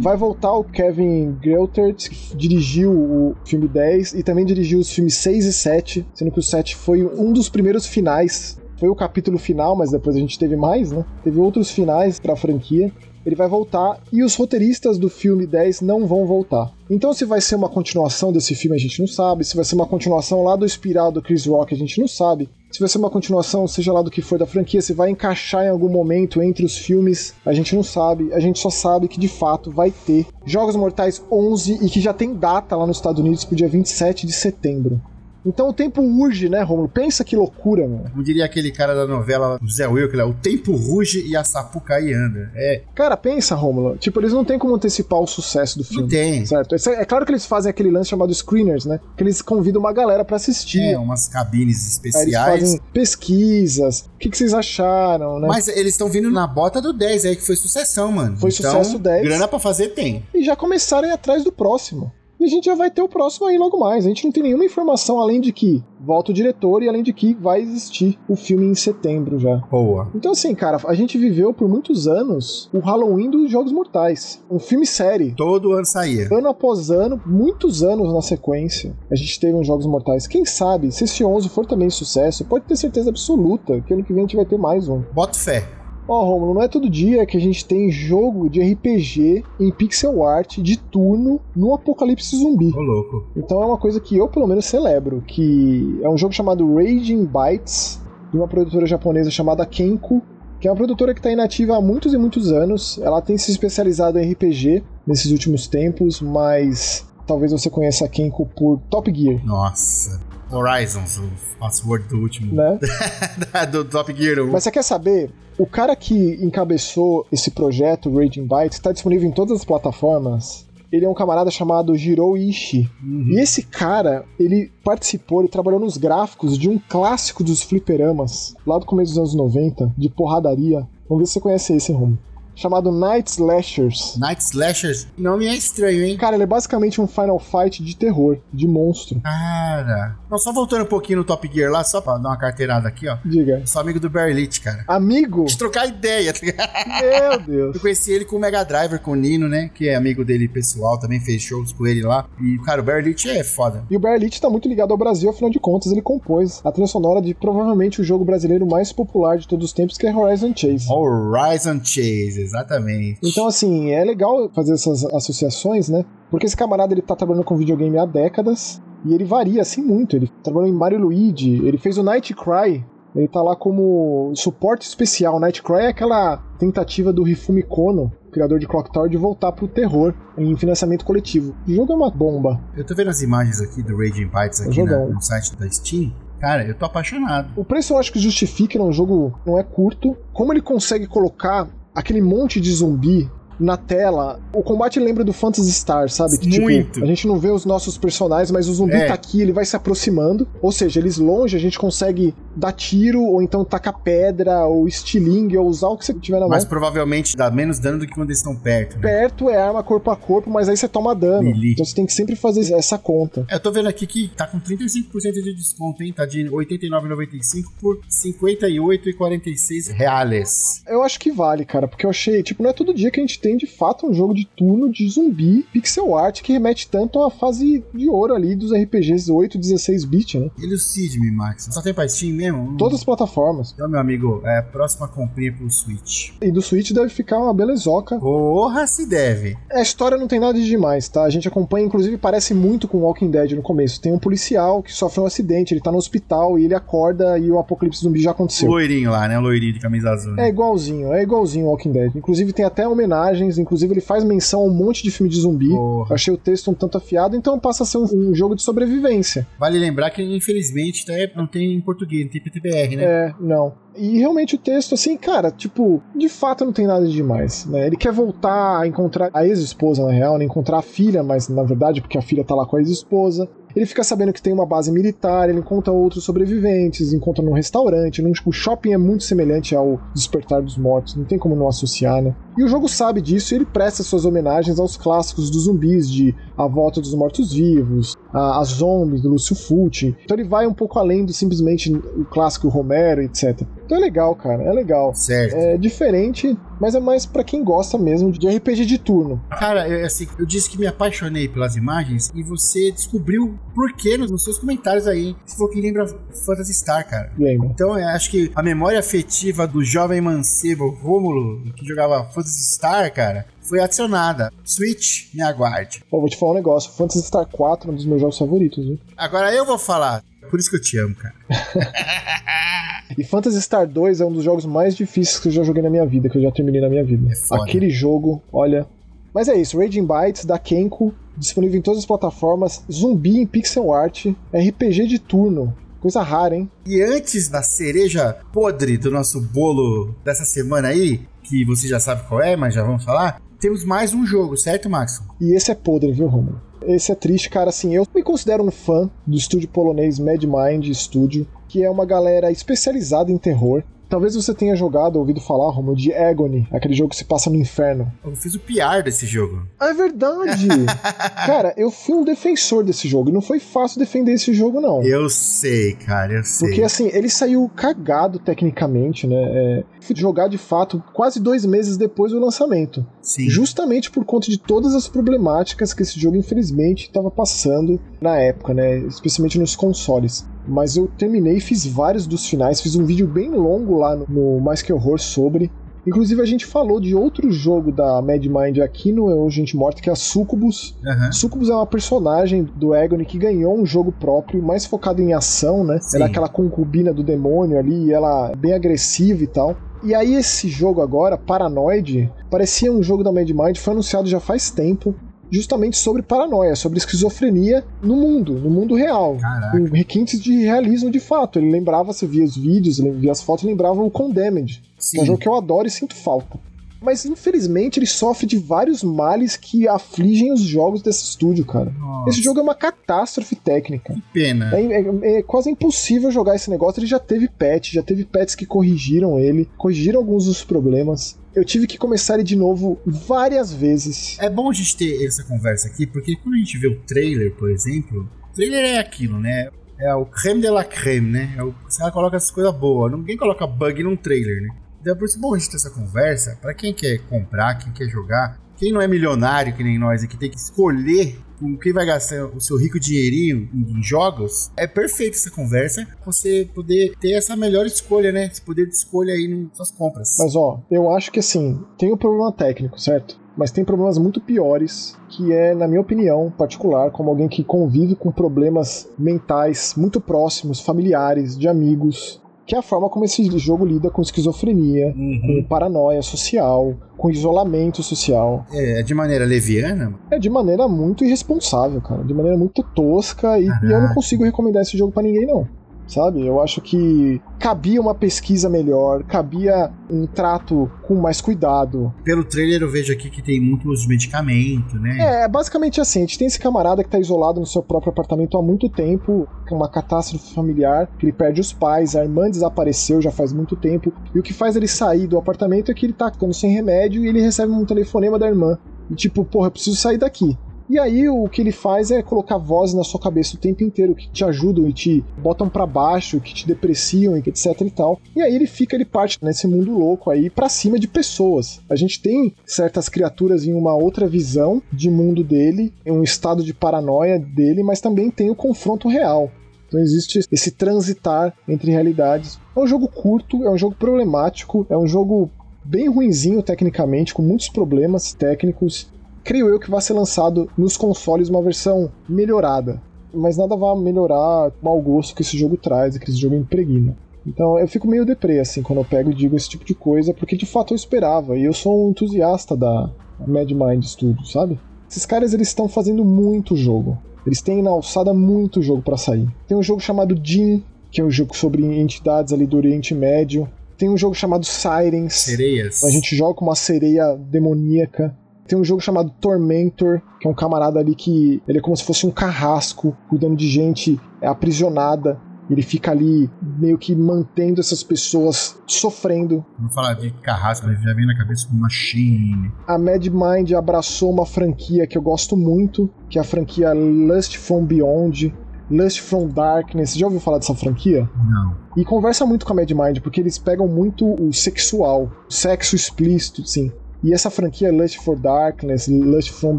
Vai voltar o Kevin Greutert, que dirigiu o filme 10 e também dirigiu os filmes 6 e 7, sendo que o 7 foi um dos primeiros finais. Foi o capítulo final, mas depois a gente teve mais, né? Teve outros finais pra franquia. Ele vai voltar e os roteiristas do filme 10 não vão voltar. Então, se vai ser uma continuação desse filme, a gente não sabe. Se vai ser uma continuação lá do Espiral do Chris Rock, a gente não sabe. se vai ser uma continuação, seja lá do que for da franquia, se vai encaixar em algum momento entre os filmes, a gente não sabe. A gente só sabe que de fato vai ter Jogos Mortais 11 e que já tem data lá nos Estados Unidos pro dia 27 de setembro. Então o tempo urge, né, Romulo? Pensa que loucura, mano. Como diria aquele cara da novela do Zé é o tempo ruge e a sapucaí anda. É. Cara, pensa, Romulo. Tipo, eles não têm como antecipar o sucesso do filme. Não tem. Certo? É, é claro que eles fazem aquele lance chamado screeners, né? Que eles convidam uma galera para assistir. É, umas cabines especiais. Aí eles fazem pesquisas. O que, que vocês acharam, né? Mas eles estão vindo na bota do 10 aí, que foi sucessão, mano. Foi então, sucesso 10. Grana pra fazer tem. E já começaram a ir atrás do próximo. E a gente já vai ter o próximo aí logo mais. A gente não tem nenhuma informação além de que volta o diretor e além de que vai existir o filme em setembro já. Boa. Então, assim, cara, a gente viveu por muitos anos o Halloween dos Jogos Mortais. Um filme série. Todo ano saía. Ano após ano, muitos anos na sequência, a gente teve uns Jogos Mortais. Quem sabe, se esse 11 for também sucesso, pode ter certeza absoluta que ano que vem a gente vai ter mais um. Bota fé. Ó, oh, Romulo, não é todo dia que a gente tem jogo de RPG em pixel art de turno no apocalipse zumbi. Ô, louco. Então é uma coisa que eu, pelo menos, celebro, que é um jogo chamado Raging Bytes, de uma produtora japonesa chamada Kenko, que é uma produtora que está inativa há muitos e muitos anos. Ela tem se especializado em RPG nesses últimos tempos, mas talvez você conheça a Kenko por Top Gear. Nossa. Horizons, o password do último. Né? do Top Gear 1. Mas você quer saber? O cara que encabeçou esse projeto, Raging Bytes, está disponível em todas as plataformas. Ele é um camarada chamado Jiro Ishii. Uhum. E esse cara, ele participou, ele trabalhou nos gráficos de um clássico dos fliperamas, lá do começo dos anos 90, de porradaria. Vamos ver se você conhece esse, Romo chamado Night Slashers. Night Slashers? Não me é estranho, hein? Cara, ele é basicamente um Final Fight de terror, de monstro. Cara. Não, só voltando um pouquinho no Top Gear lá, só pra dar uma carteirada aqui, ó. Diga. Sou amigo do Berlit, cara. Amigo? De trocar ideia, tá Meu Deus. Eu conheci ele com o Mega Driver, com o Nino, né? Que é amigo dele pessoal, também fez shows com ele lá. E, cara, o Berlit é foda. E o Berlit tá muito ligado ao Brasil, afinal de contas, ele compôs a trilha sonora de provavelmente o jogo brasileiro mais popular de todos os tempos, que é Horizon Chase. Horizon Chase, exatamente. Então, assim, é legal fazer essas associações, né? Porque esse camarada ele tá trabalhando com videogame há décadas e ele varia assim muito. Ele trabalhou em Mario Luigi, ele fez o Night Cry. Ele tá lá como suporte especial. Night Cry é aquela tentativa do Hifumi Kono, criador de Clock Tower, de voltar pro terror em financiamento coletivo. O jogo é uma bomba. Eu tô vendo as imagens aqui do Raging Bytes aqui é na, no site da Steam. Cara, eu tô apaixonado. O preço eu acho que justifica, é um jogo não é curto. Como ele consegue colocar aquele monte de zumbi na tela. O combate lembra do Phantasy Star, sabe? Que, tipo, Muito. a gente não vê os nossos personagens, mas o zumbi é. tá aqui, ele vai se aproximando. Ou seja, eles longe, a gente consegue dar tiro, ou então tacar pedra, ou estilingue, ou usar o que você tiver na mão. Mas provavelmente dá menos dano do que quando eles estão perto. Né? Perto é arma corpo a corpo, mas aí você toma dano. Então você tem que sempre fazer essa conta. Eu tô vendo aqui que tá com 35% de desconto, hein? Tá de R$ 89,95 por 58,46 reais. Eu acho que vale, cara, porque eu achei, tipo, não é todo dia que a gente tem de fato um jogo de turno de zumbi pixel art que remete tanto à fase de ouro ali dos RPGs 8, 16 bit, né? Elucide-me, Max. Só tem pra Steam mesmo? Todas as plataformas. Então, meu amigo, é próxima comprinha pro Switch. E do Switch deve ficar uma belezoca. Porra, se deve. A história não tem nada de demais, tá? A gente acompanha, inclusive parece muito com Walking Dead no começo. Tem um policial que sofre um acidente, ele tá no hospital e ele acorda e o apocalipse zumbi já aconteceu. O loirinho lá, né? O loirinho de camisa azul. Né? É igualzinho, é igualzinho Walking Dead. Inclusive tem até homenagem inclusive ele faz menção a um monte de filme de zumbi. Achei o texto um tanto afiado, então passa a ser um, um jogo de sobrevivência. Vale lembrar que, infelizmente, não tem em português, não tem PTBR, né? É, não. E realmente o texto, assim, cara, tipo, de fato não tem nada de demais, né? Ele quer voltar a encontrar a ex-esposa, na real, né? Encontrar a filha, mas na verdade, porque a filha tá lá com a ex-esposa. Ele fica sabendo que tem uma base militar, ele encontra outros sobreviventes, encontra num restaurante. Num, o shopping é muito semelhante ao Despertar dos Mortos, não tem como não associar, né? E o jogo sabe disso e ele presta suas homenagens aos clássicos dos zumbis, de A Volta dos Mortos-Vivos, a, a Zombies, do Lúcio Fulci. Então ele vai um pouco além do simplesmente o clássico Romero, etc. Então é legal, cara, é legal. Certo. É diferente, mas é mais para quem gosta mesmo de RPG de turno. Cara, eu, assim, eu disse que me apaixonei pelas imagens e você descobriu por quê nos, seus comentários aí. Você falou que lembra Phantasy Star, cara. Lembra. Então eu acho que a memória afetiva do jovem mancebo Rômulo, que jogava Phantasy Star, cara, foi adicionada. Switch, me aguarde. Pô, vou te falar um negócio. Phantasy Star 4 é um dos meus jogos favoritos, viu? Agora eu vou falar. Por isso que eu te amo, cara. e Phantasy Star 2 é um dos jogos mais difíceis que eu já joguei na minha vida, que eu já terminei na minha vida. É Aquele jogo, olha. Mas é isso, Raging Bytes da Kenko, disponível em todas as plataformas, zumbi em pixel art, RPG de turno. Coisa rara, hein? E antes da cereja podre do nosso bolo dessa semana aí, que você já sabe qual é, mas já vamos falar, temos mais um jogo, certo, Max? E esse é podre, viu, Romulo? Esse é triste, cara. Assim, eu me considero um fã do estúdio polonês Mad Mind Studio, que é uma galera especializada em terror. Talvez você tenha jogado, ouvido falar, Romulo, de Agony, aquele jogo que se passa no inferno. Eu fiz o PR desse jogo. É verdade! cara, eu fui um defensor desse jogo e não foi fácil defender esse jogo, não. Eu sei, cara, eu sei. Porque, assim, ele saiu cagado tecnicamente, né? É, fui jogar de fato quase dois meses depois do lançamento. Sim. Justamente por conta de todas as problemáticas que esse jogo, infelizmente, estava passando na época, né? Especialmente nos consoles. Mas eu terminei, fiz vários dos finais, fiz um vídeo bem longo lá no, no Mais Que Horror sobre. Inclusive, a gente falou de outro jogo da Mad Mind aqui no Gente Morta, que é a Sucubus. Uhum. Sucubus é uma personagem do Agony que ganhou um jogo próprio, mais focado em ação, né? Sim. Ela é aquela concubina do demônio ali, e ela é bem agressiva e tal. E aí esse jogo agora, Paranoid, parecia um jogo da Mad Mind, foi anunciado já faz tempo justamente sobre paranoia, sobre esquizofrenia no mundo, no mundo real. Caraca. Com requintes de realismo de fato. Ele lembrava, você via os vídeos, via as fotos, lembrava o Condemned. Sim. É um jogo que eu adoro e sinto falta. Mas infelizmente ele sofre de vários males que afligem os jogos desse estúdio, cara. Nossa. Esse jogo é uma catástrofe técnica. Que pena. É, é, é, quase impossível jogar esse negócio. Ele já teve patch, já teve patches que corrigiram ele, corrigiram alguns dos problemas. Eu tive que começar ele de novo várias vezes. É bom a gente ter essa conversa aqui, porque quando a gente vê o trailer, por exemplo, o trailer é aquilo, né? É o creme de la creme, né? É o, você coloca essas coisas boas. Ninguém coloca bug num trailer, né? Então é por isso bom a gente ter essa conversa. para quem quer comprar, quem quer jogar, quem não é milionário que nem nós e que tem que escolher com quem vai gastar o seu rico dinheirinho em jogos, é perfeita essa conversa. Você poder ter essa melhor escolha, né? Esse poder de escolha aí nas suas compras. Mas ó, eu acho que assim, tem o um problema técnico, certo? Mas tem problemas muito piores, que é, na minha opinião particular, como alguém que convive com problemas mentais muito próximos, familiares, de amigos, que é a forma como esse jogo lida com esquizofrenia, uhum. com paranoia social, com isolamento social. É, é de maneira leviana? É de maneira muito irresponsável, cara. De maneira muito tosca e, e eu não consigo recomendar esse jogo para ninguém, não sabe? Eu acho que cabia uma pesquisa melhor, cabia um trato com mais cuidado. Pelo trailer eu vejo aqui que tem muito uso de medicamento, né? É, basicamente assim, a gente tem esse camarada que tá isolado no seu próprio apartamento há muito tempo, com uma catástrofe familiar, que ele perde os pais, a irmã desapareceu já faz muito tempo, e o que faz ele sair do apartamento é que ele tá ficando sem remédio e ele recebe um telefonema da irmã. E tipo, porra, eu preciso sair daqui. E aí o que ele faz é colocar vozes na sua cabeça o tempo inteiro que te ajudam e te botam para baixo, que te depreciam etc e tal. E aí ele fica, ele parte nesse mundo louco aí para cima de pessoas. A gente tem certas criaturas em uma outra visão de mundo dele, em um estado de paranoia dele, mas também tem o confronto real. Então existe esse transitar entre realidades. É um jogo curto, é um jogo problemático, é um jogo bem ruinzinho tecnicamente, com muitos problemas técnicos creio eu que vai ser lançado nos consoles uma versão melhorada. Mas nada vai melhorar o mau gosto que esse jogo traz, que esse jogo impregna. Então eu fico meio deprê, assim, quando eu pego e digo esse tipo de coisa, porque de fato eu esperava, e eu sou um entusiasta da Mad Mind Studios, sabe? Esses caras, eles estão fazendo muito jogo. Eles têm na alçada muito jogo para sair. Tem um jogo chamado Jin, que é um jogo sobre entidades ali do Oriente Médio. Tem um jogo chamado Sirens. Sereias. A gente joga com uma sereia demoníaca. Tem um jogo chamado Tormentor, que é um camarada ali que ele é como se fosse um carrasco, cuidando de gente aprisionada. Ele fica ali meio que mantendo essas pessoas sofrendo. Vamos falar de carrasco, mas já vem na cabeça uma Machine. A Mad Mind abraçou uma franquia que eu gosto muito, que é a franquia Lust from Beyond. Lust from Darkness. Já ouviu falar dessa franquia? Não. E conversa muito com a Mad Mind, porque eles pegam muito o sexual, o sexo explícito, sim. E essa franquia Lust for Darkness, Lust from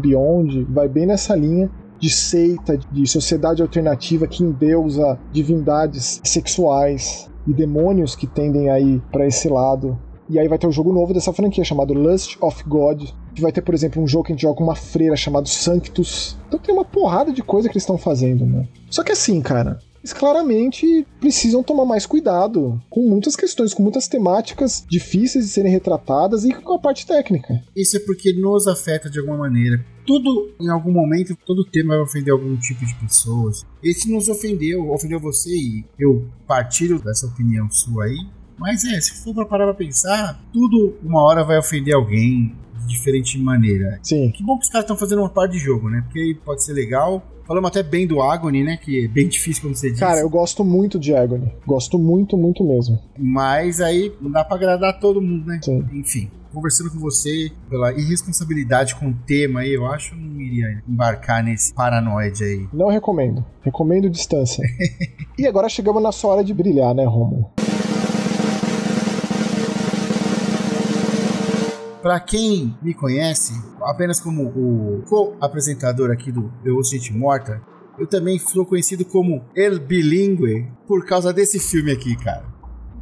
Beyond, vai bem nessa linha de seita, de sociedade alternativa que endeusa divindades sexuais e demônios que tendem aí para esse lado. E aí vai ter um jogo novo dessa franquia chamado Lust of God, que vai ter, por exemplo, um jogo que a gente joga com uma freira chamado Sanctus. Então tem uma porrada de coisa que eles estão fazendo, né? Só que assim, cara, eles claramente precisam tomar mais cuidado com muitas questões, com muitas temáticas difíceis de serem retratadas e com a parte técnica. Isso é porque nos afeta de alguma maneira. Tudo, em algum momento, todo tema vai ofender algum tipo de pessoas. Esse nos ofendeu, ofendeu você e eu partilho dessa opinião sua aí. Mas é, se for pra parar pra pensar, tudo uma hora vai ofender alguém diferente maneira. Sim. Que bom que os caras estão fazendo uma parte de jogo, né? Porque aí pode ser legal. Falamos até bem do Agony, né? Que é bem difícil, como você disse. Cara, eu gosto muito de Agony. Gosto muito, muito mesmo. Mas aí não dá pra agradar todo mundo, né? Sim. Enfim, conversando com você pela irresponsabilidade com o tema aí, eu acho que eu não iria embarcar nesse paranoide aí. Não recomendo. Recomendo distância. e agora chegamos na sua hora de brilhar, né, Romulo? Pra quem me conhece, apenas como o co-apresentador aqui do Eu Ouço Gente Morta, eu também sou conhecido como El Bilingue por causa desse filme aqui, cara.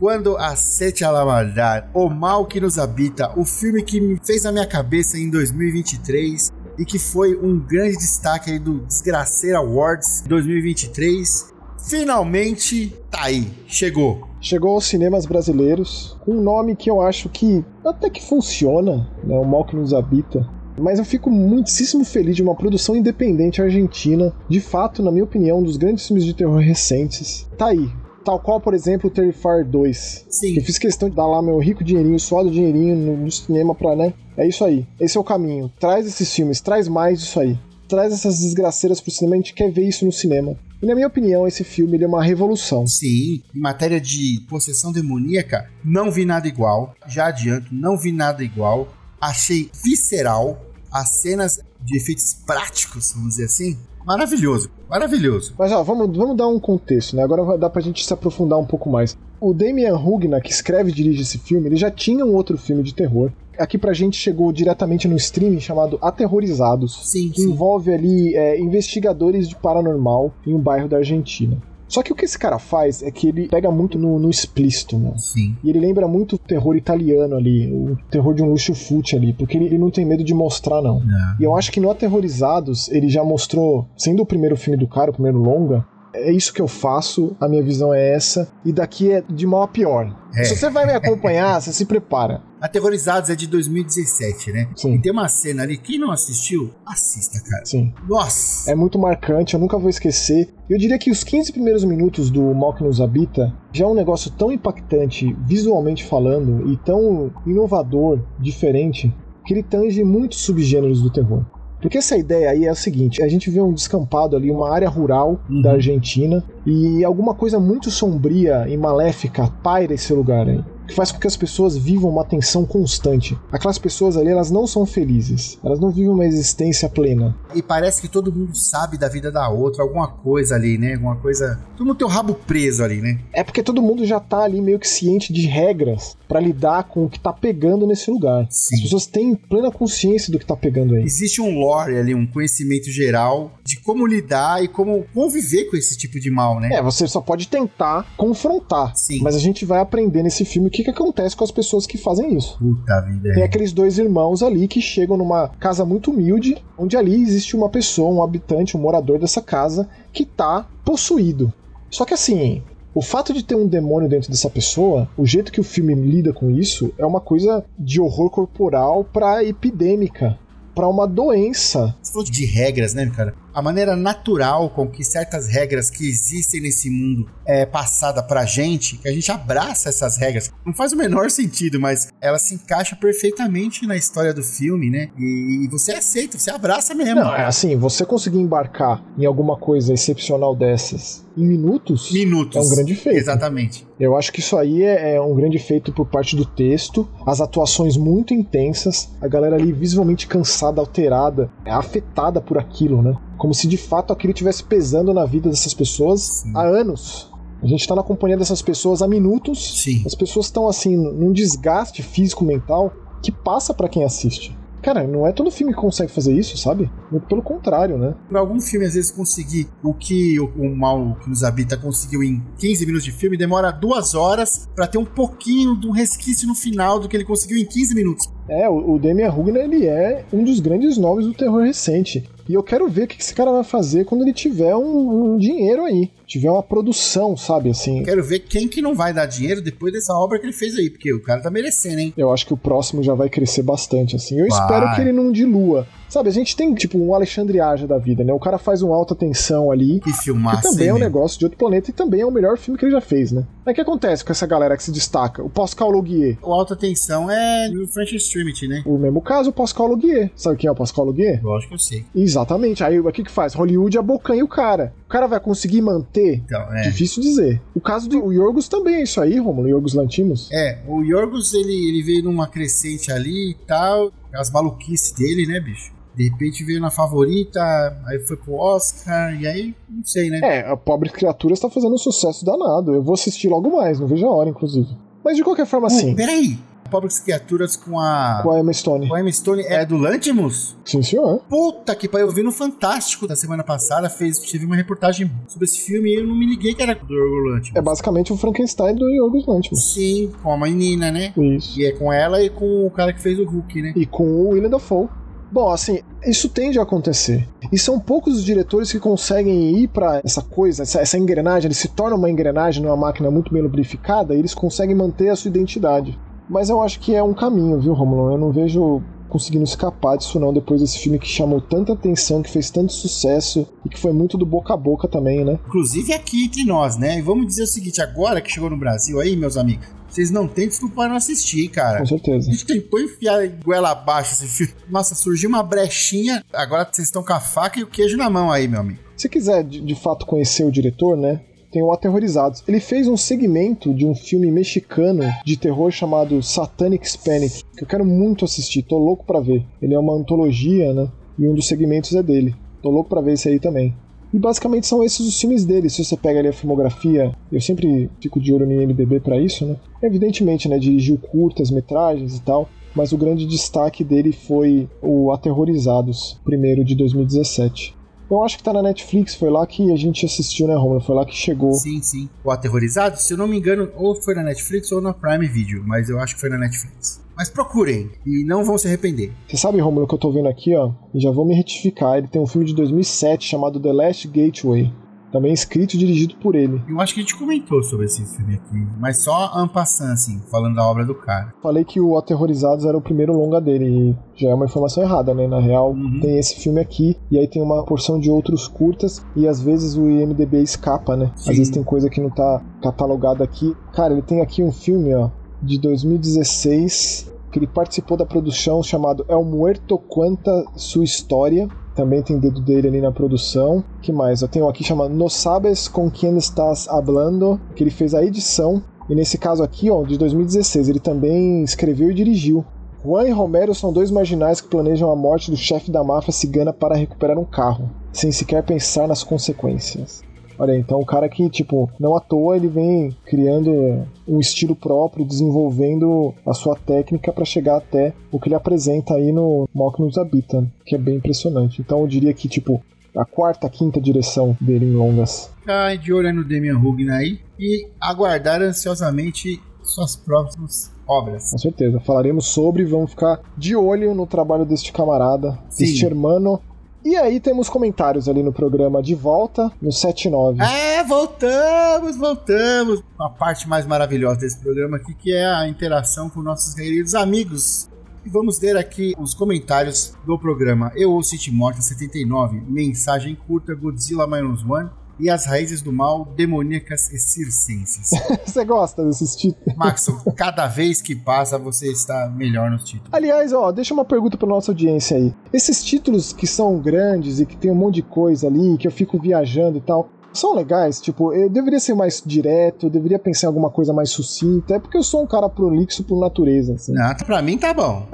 Quando a Sete Alamaldar, O Mal que Nos Habita, o filme que fez na minha cabeça em 2023 e que foi um grande destaque aí do Desgraceira Awards 2023, finalmente tá aí, chegou. Chegou aos cinemas brasileiros com um nome que eu acho que até que funciona, né? O Mal que Nos Habita. Mas eu fico muitíssimo feliz de uma produção independente argentina, de fato, na minha opinião, um dos grandes filmes de terror recentes. Tá aí. Tal qual, por exemplo, o Terrifier 2. Sim. Eu fiz questão de dar lá meu rico dinheirinho, suado dinheirinho no, cinema pra, né? É isso aí. Esse é o caminho. Traz esses filmes, traz mais disso aí. Traz essas desgraceiras pro cinema, a gente quer ver isso no cinema. E na minha opinião, esse filme é uma revolução. Sim, em matéria de possessão demoníaca, não vi nada igual. Já adianto, não vi nada igual. Achei visceral as cenas de efeitos práticos, vamos dizer assim. Maravilhoso, maravilhoso. Mas ó, vamos, vamos dar um contexto, né? Agora vai dar pra gente se aprofundar um pouco mais. O Damian Hugna, que escreve e dirige esse filme, ele já tinha um outro filme de terror. Aqui pra gente chegou diretamente no streaming chamado Aterrorizados, Sim, que envolve ali é, investigadores de paranormal em um bairro da Argentina. Só que o que esse cara faz é que ele pega muito no, no explícito, né? Sim. E ele lembra muito o terror italiano ali, o terror de um luxo fute ali, porque ele, ele não tem medo de mostrar, não. Não. E eu acho que no Aterrorizados ele já mostrou, sendo o primeiro filme do cara, o primeiro longa, é isso que eu faço, a minha visão é essa, e daqui é de mal a pior. É. Se você vai me acompanhar, você se prepara. Aterrorizados é de 2017, né? Sim. E tem uma cena ali, quem não assistiu, assista, cara. Sim. Nossa! É muito marcante, eu nunca vou esquecer. Eu diria que os 15 primeiros minutos do Mal que nos habita já é um negócio tão impactante, visualmente falando, e tão inovador, diferente, que ele tange muitos subgêneros do terror. Porque essa ideia aí é o seguinte: a gente vê um descampado ali, uma área rural Uhum. da Argentina, e alguma coisa muito sombria e maléfica paira esse lugar aí. Que faz com que as pessoas vivam uma tensão constante. Aquelas pessoas ali, elas não são felizes. Elas não vivem uma existência plena. E parece que todo mundo sabe da vida da outra, alguma coisa ali, né? Alguma coisa. Todo mundo tem o rabo preso ali, né? É porque todo mundo já tá ali meio que ciente de regras pra lidar com o que tá pegando nesse lugar. Sim. As pessoas têm plena consciência do que tá pegando aí. Existe um lore ali, um conhecimento geral de como lidar e como conviver com esse tipo de mal, né? É, você só pode tentar confrontar. Sim. Mas a gente vai aprender nesse filme que, que acontece com as pessoas que fazem isso. Puta vida. Tem É. aqueles dois irmãos ali que chegam numa casa muito humilde, onde ali existe uma pessoa, um habitante, um morador dessa casa, que tá possuído. Só que assim, o fato de ter um demônio dentro dessa pessoa, o jeito que o filme lida com isso, é uma coisa de horror corporal pra epidêmica, pra uma doença. Você falou de regras, né, cara? A maneira natural com que certas regras que existem nesse mundo é passada pra gente, que a gente abraça essas regras. Não faz o menor sentido, mas ela se encaixa perfeitamente na história do filme, né? E, e você aceita, você abraça mesmo. Não, é assim, você conseguir embarcar em alguma coisa excepcional dessas em minutos, Minutos. é um grande feito. Exatamente. Eu acho que isso aí é, é um grande feito por parte do texto, as atuações muito intensas, a galera ali visivelmente cansada, alterada, é afetada por aquilo, né? Como se de fato aquilo estivesse pesando na vida dessas pessoas Sim. há anos. A gente tá na companhia dessas pessoas há minutos. Sim. As pessoas estão assim num desgaste físico-mental que passa pra quem assiste. Cara, não é todo filme que consegue fazer isso, sabe? Muito pelo contrário, né? Pra algum filme, às vezes, conseguir o que o, o mal que nos habita conseguiu em 15 minutos de filme, demora duas horas pra ter um pouquinho de um resquício no final do que ele conseguiu em 15 minutos. É, o, o Damian Hugner, ele é um dos grandes nomes do terror recente. E eu quero ver o que esse cara vai fazer quando ele tiver um, um dinheiro aí. Tiver uma produção, sabe, assim. Quero ver quem que não vai dar dinheiro depois dessa obra que ele fez aí, porque o cara tá merecendo, hein? Eu acho que o próximo já vai crescer bastante, assim. Eu Vai. espero que ele não dilua. Sabe, a gente tem, tipo, um Alexandre Aja da vida, né? O cara faz um alta tensão ali. Que Que filmasse, também é um negócio de outro planeta e também é o melhor filme que ele já fez, né? Mas o que acontece com essa galera que se destaca? O Pascal Logier. O Alta Tensão é o French Extremity, né? O mesmo caso, o Pascal Logier. Sabe quem é o Pascal Logier? Lógico que eu sei. Exatamente. Aí o que que faz? Hollywood abocanha o cara. O cara vai conseguir manter? Então, é. Difícil dizer. O caso do Yorgos também é isso aí, Romulo. Yorgos Lantimos. É, o Yorgos, ele, ele veio numa crescente ali e tal, as maluquices dele, né, bicho? De repente veio na favorita, aí foi pro Oscar, e aí, não sei, né? É, a Pobre Criatura está fazendo um sucesso danado. Eu vou assistir logo mais, não vejo a hora, inclusive. Mas de qualquer forma, Uh, sim. peraí, Pobres Criaturas com a... Com a Emma Stone. Com a Emma Stone é do Lantimos? Sim, senhor. Puta que pariu, eu vi no Fantástico da semana passada, fez, teve uma reportagem sobre esse filme e eu não me liguei que era do Yorgos Lantimos. É basicamente o Frankenstein do Yorgos Lantimos. Sim, com a menina, né? Isso. E é com ela e com o cara que fez o Hulk, né? E com o William Dafoe. Bom, assim, isso tende a acontecer. E são poucos os diretores que conseguem ir pra essa coisa, essa, essa engrenagem, eles se tornam uma engrenagem numa máquina muito bem lubrificada e eles conseguem manter a sua identidade. Mas eu acho que é um caminho, viu, Romulo? Eu não vejo conseguindo escapar disso não depois desse filme que chamou tanta atenção, que fez tanto sucesso e que foi muito do boca a boca também, né? Inclusive aqui entre nós, né? E vamos dizer o seguinte, agora que chegou no Brasil aí, meus amigos, vocês não têm desculpa para não assistir, cara. Com certeza. A gente tentou enfiar goela abaixo esse filme. Nossa, surgiu uma brechinha. Agora vocês estão com a faca e o queijo na mão aí, meu amigo. Se quiser de, de fato conhecer o diretor, né? O Aterrorizados. Ele fez um segmento de um filme mexicano de terror chamado Satanic Panic, que eu quero muito assistir, tô louco pra ver. Ele é uma antologia, né? E um dos segmentos é dele. Tô louco pra ver esse aí também. E basicamente são esses os filmes dele. Se você pega ali a filmografia, eu sempre fico de olho no IMDB pra isso, né? Evidentemente, né? Dirigiu curtas, metragens e tal. Mas o grande destaque dele foi o Aterrorizados, primeiro de 2017. Eu acho que tá na Netflix, foi lá que a gente assistiu, né, Romulo? Foi lá que chegou. Sim, sim. O Aterrorizado, se eu não me engano, ou foi na Netflix ou na Prime Video, mas eu acho que foi na Netflix. Mas procurem e não vão se arrepender. Você sabe, Romulo, que eu tô vendo aqui, ó, e já vou me retificar. Ele tem um filme de 2007 chamado The Last Gateway. Também escrito e dirigido por ele. Eu acho que a gente comentou sobre esse filme aqui, mas só en passant, assim, falando da obra do cara. Falei que o Aterrorizados era o primeiro longa dele, e já é uma informação errada, né? Na real, Uhum. tem esse filme aqui, e aí tem uma porção de outros curtas, e às vezes o IMDB escapa, né? Sim. Às vezes tem coisa que não tá catalogada aqui. Cara, ele tem aqui um filme, ó, de 2016, que ele participou da produção chamado El Muerto Cuenta Sua História. Também tem dedo dele ali na produção. que mais? Eu tenho aqui chamado No Sabes Com Quien Estás Hablando, que ele fez a edição. E nesse caso aqui, ó, de 2016, ele também escreveu e dirigiu. Juan e Romero são dois marginais que planejam a morte do chefe da máfia cigana para recuperar um carro, sem sequer pensar nas consequências. Olha, então o cara que, tipo, não à toa ele vem criando um estilo próprio, desenvolvendo a sua técnica para chegar até o que ele apresenta aí no que nos habita, que é bem impressionante. Então eu diria que, tipo, a quarta, quinta direção dele em longas. Ficar de olho no Damian Hugna aí e aguardar ansiosamente suas próximas obras. Com certeza. Falaremos sobre, vamos ficar de olho no trabalho deste camarada, Sim. deste hermano. E aí temos comentários ali no programa de volta, no 79. É, voltamos, voltamos. A parte mais maravilhosa desse programa aqui, que é a interação com nossos queridos amigos. E vamos ler aqui os comentários do programa Eu ou City Morta 79, mensagem curta Godzilla Minus One e as raízes do mal demoníacas e circenses. Você gosta desses títulos? Maxon, cada vez que passa você está melhor nos títulos. Aliás, ó, deixa uma pergunta pra nossa audiência aí. Esses títulos que são grandes e que tem um monte de coisa ali, que eu fico viajando e tal, são legais? Tipo, eu deveria ser mais direto, eu deveria pensar em alguma coisa mais sucinta, é porque eu sou um cara prolixo por natureza, assim. Não, pra mim tá bom.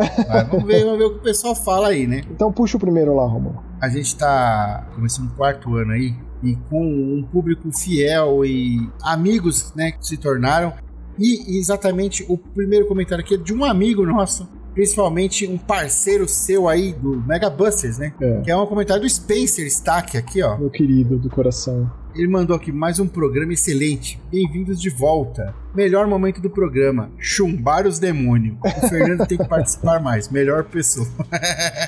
Vamos ver, vamos ver o que o pessoal fala aí, né? Então puxa o primeiro lá, Romulo. A gente tá começando o quarto ano aí e com um público fiel e amigos, né, que se tornaram. E exatamente o primeiro comentário aqui é de um amigo nosso, principalmente um parceiro seu aí do Mega Busters, né? É. Que é um comentário do Spencer Stack aqui, ó. Meu querido do coração. Ele mandou aqui mais um programa excelente. Bem-vindos de volta. Melhor momento do programa: chumbar os demônios. O Fernando tem que participar mais. Melhor pessoa.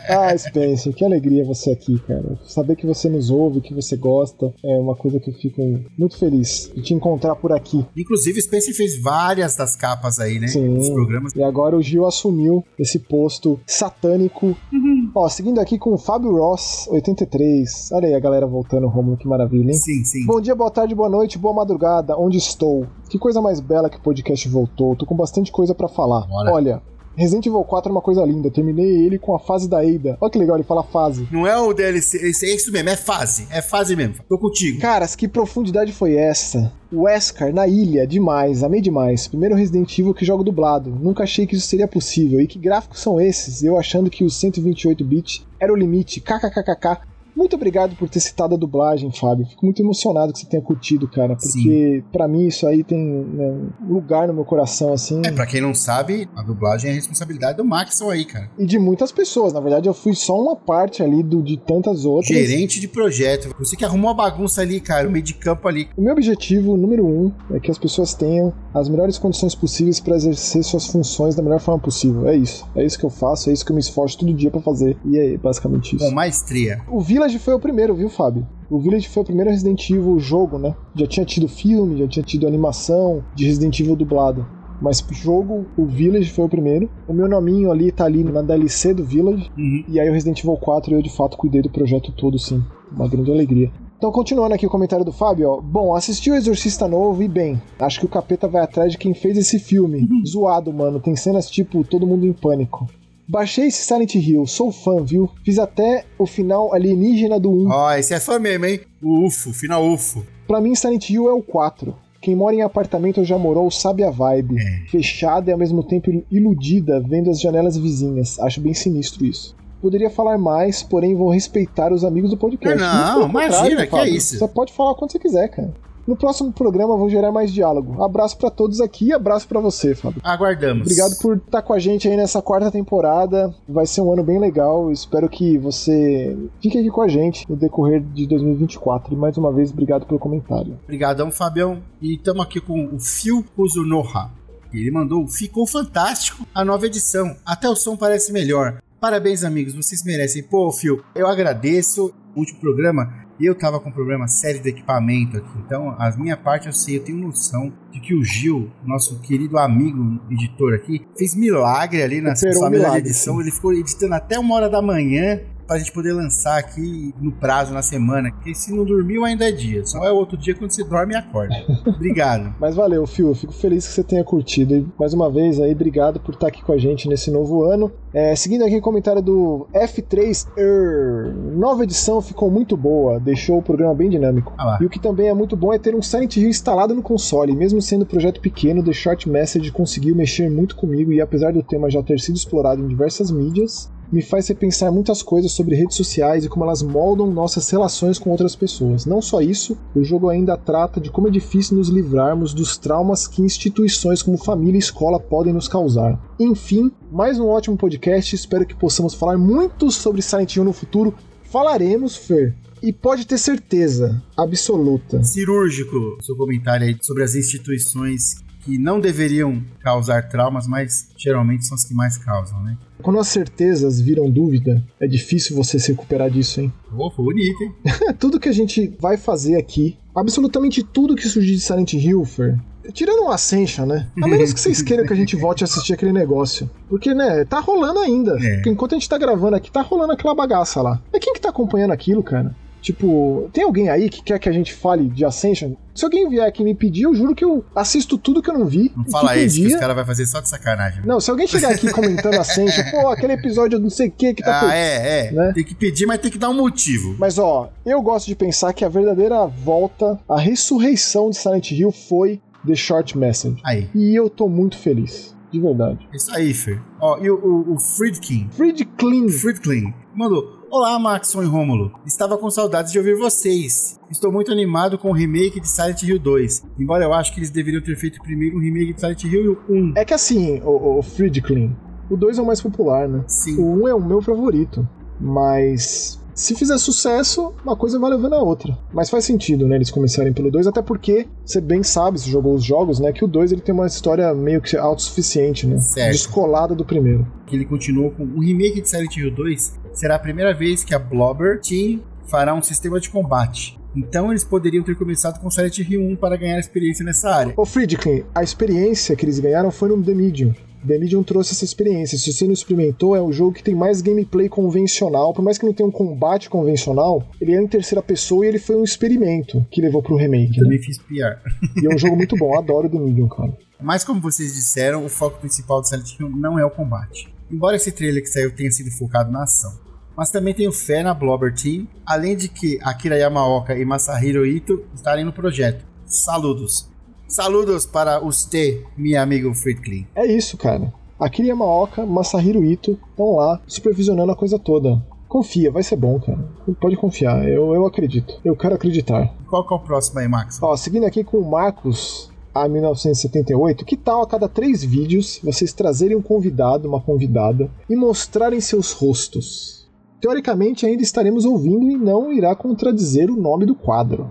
ah, Spencer, que alegria você aqui, cara. Saber que você nos ouve, que você gosta, é uma coisa que eu fico muito feliz de te encontrar por aqui. Inclusive, Spencer fez várias das capas aí, né? Sim. Dos programas. E agora o Gil assumiu esse posto satânico. Uhum. Ó, seguindo aqui com o Fábio Ross, 83. Olha aí a galera voltando, Romulo, que maravilha, hein? Sim, sim. Bom dia, boa tarde, boa noite, boa madrugada. Onde estou? Que coisa mais bela que o podcast voltou. Tô com bastante coisa para falar. Bora. Olha, Resident Evil 4 é uma coisa linda. Terminei ele com a fase da Ada. Olha que legal, ele fala fase. Não é o DLC, é isso mesmo, é fase. É fase mesmo. Tô contigo. Caras, que profundidade foi essa? O Wesker na ilha, demais, amei demais. Primeiro Resident Evil que jogo dublado. Nunca achei que isso seria possível. E que gráficos são esses? Eu achando que os 128 bits era o limite. KKKKK. Muito obrigado por ter citado a dublagem, Fábio. Fico muito emocionado que você tenha curtido, cara, porque para mim isso aí tem né, lugar no meu coração, assim. É, pra quem não sabe, a dublagem é responsabilidade do Maxon aí, cara. E de muitas pessoas. Na verdade, eu fui só uma parte ali do, de tantas outras. Gerente de projeto. Você que arrumou a bagunça ali, cara, o meio de campo ali. O meu objetivo, número um, é que as pessoas tenham as melhores condições possíveis para exercer suas funções da melhor forma possível. É isso. É isso que eu faço, é isso que eu me esforço todo dia para fazer. E é basicamente isso. Com maestria. O Vila Village foi o primeiro, viu, Fábio? O Village foi o primeiro Resident Evil jogo, né? Já tinha tido filme, já tinha tido animação de Resident Evil dublado. Mas jogo, o Village foi o primeiro. O meu nominho ali tá ali na DLC do Village. Uhum. E aí o Resident Evil 4 eu de fato cuidei do projeto todo, sim. Uma grande alegria. Então, continuando aqui o comentário do Fábio, ó. Bom, assisti o Exorcista Novo e bem, acho que o capeta vai atrás de quem fez esse filme. Zoado, mano. Tem cenas tipo todo mundo em pânico. Baixei esse Silent Hill, sou fã, viu? Fiz até o final alienígena do 1. Ó, oh, esse é fã mesmo, hein? O UFO, final UFO. Pra mim, Silent Hill é o 4. Quem mora em apartamento já morou sabe a vibe. É. Fechada e ao mesmo tempo iludida, vendo as janelas vizinhas. Acho bem sinistro isso. Poderia falar mais, porém vou respeitar os amigos do podcast. Não, não imagina, que é isso. Você pode falar quando você quiser, cara. No próximo programa vou gerar mais diálogo. Abraço para todos aqui e abraço para você, Fábio. Aguardamos. Obrigado por estar com a gente aí nessa quarta temporada. Vai ser um ano bem legal. Espero que você fique aqui com a gente no decorrer de 2024. E mais uma vez, obrigado pelo comentário. Obrigadão, Fabião. E estamos aqui com o Phil Kuzunoha. Ele mandou: ficou fantástico a nova edição. Até o som parece melhor. Parabéns, amigos, vocês merecem. Pô, Phil, eu agradeço. O último programa eu tava com problema sério de equipamento aqui, então a minha parte eu sei, eu tenho noção de que o Gil, nosso querido amigo editor aqui, fez milagre ali na sua mesa de edição. Sim. Ele ficou editando até uma hora da manhã pra gente poder lançar aqui no prazo, na semana. Porque se não dormiu, ainda é dia. Só é outro dia quando você dorme e acorda. Obrigado. Mas valeu, Fio. Fico feliz que você tenha curtido. E mais uma vez aí, obrigado por estar aqui com a gente nesse novo ano. É, seguindo aqui o comentário do F3 er, Nova edição ficou muito boa, deixou o programa bem dinâmico. Ah e o que também é muito bom é ter um Silent Hill instalado no console. Mesmo sendo um projeto pequeno, The Short Message conseguiu mexer muito comigo e apesar do tema já ter sido explorado em diversas mídias, me faz repensar muitas coisas sobre redes sociais e como elas moldam nossas relações com outras pessoas. Não só isso, o jogo ainda trata de como é difícil nos livrarmos dos traumas que instituições como família e escola podem nos causar. Enfim, mais um ótimo podcast. Espero que possamos falar muito sobre Silent Hill no futuro. Falaremos, Fer. E pode ter certeza absoluta. Cirúrgico, seu comentário aí sobre as instituições que não deveriam causar traumas, mas geralmente são as que mais causam, né? Quando as certezas viram dúvida, é difícil você se recuperar disso, hein? Oh, bonito, hein? tudo que a gente vai fazer aqui, absolutamente tudo que surgir de Silent Hill, Fer, Tirando o Ascension, né? A menos que vocês queiram que a gente volte a assistir aquele negócio. Porque, né, tá rolando ainda. É. Enquanto a gente tá gravando aqui, tá rolando aquela bagaça lá. É quem que tá acompanhando aquilo, cara? Tipo, tem alguém aí que quer que a gente fale de Ascension? Se alguém vier aqui me pedir, eu juro que eu assisto tudo que eu não vi. Não fala isso, que os caras vai fazer só de sacanagem. Não, se alguém chegar aqui comentando Ascension, pô, aquele episódio não sei o que que tá... Ah, é, é. Né? Tem que pedir, mas tem que dar um motivo. Mas, ó, eu gosto de pensar que a verdadeira volta, a ressurreição de Silent Hill foi The Short Message. Aí. E eu tô muito feliz. De verdade. Isso aí, Fer. Ó, e o, o, o Friedkin. Friedkin. Friedkin. Mandou. Olá, Maxon e Rômulo. Estava com saudades de ouvir vocês. Estou muito animado com o remake de Silent Hill 2. Embora eu acho que eles deveriam ter feito primeiro um remake de Silent Hill 1. É que assim, o, o Friedkin, o 2 é o mais popular, né? Sim. O 1 é o meu favorito. Mas Se fizer sucesso, uma coisa vai levando a outra. Mas faz sentido, né, eles começarem pelo 2, até porque você bem sabe, se jogou os jogos, né, que o 2 ele tem uma história meio que autossuficiente, né? Certo. Descolada do primeiro. Que ele continuou com o remake de Silent Hill 2 será a primeira vez que a Blobber Team fará um sistema de combate. Então eles poderiam ter começado com Silent Hill 1 para ganhar experiência nessa área. Ô Friedkin, a experiência que eles ganharam foi no The Medium. The Medium trouxe essa experiência. Se você não experimentou, é um jogo que tem mais gameplay convencional. Por mais que não tenha um combate convencional, ele é em terceira pessoa e ele foi um experimento que levou pro remake. Também Né? fiz PR. E é um jogo muito bom, adoro o The Medium, cara. Mas como vocês disseram, o foco principal do Silent Hill não é o combate. Embora esse trailer que saiu tenha sido focado na ação. Mas também tenho fé na Blobber Team, além de que Akira Yamaoka e Masahiro Ito estarem no projeto. Saludos. Saludos para você, meu amigo Friedkin. É isso, cara. Akira Yamaoka, Masahiro Ito estão lá supervisionando a coisa toda. Confia, vai ser bom, cara. Pode confiar, eu, eu acredito. Eu quero acreditar. Qual que é o próximo aí, Max? Ó, seguindo aqui com o Marcos a 1978, que tal a cada três vídeos vocês trazerem um convidado, uma convidada e mostrarem seus rostos? Teoricamente ainda estaremos ouvindo e não irá contradizer o nome do quadro.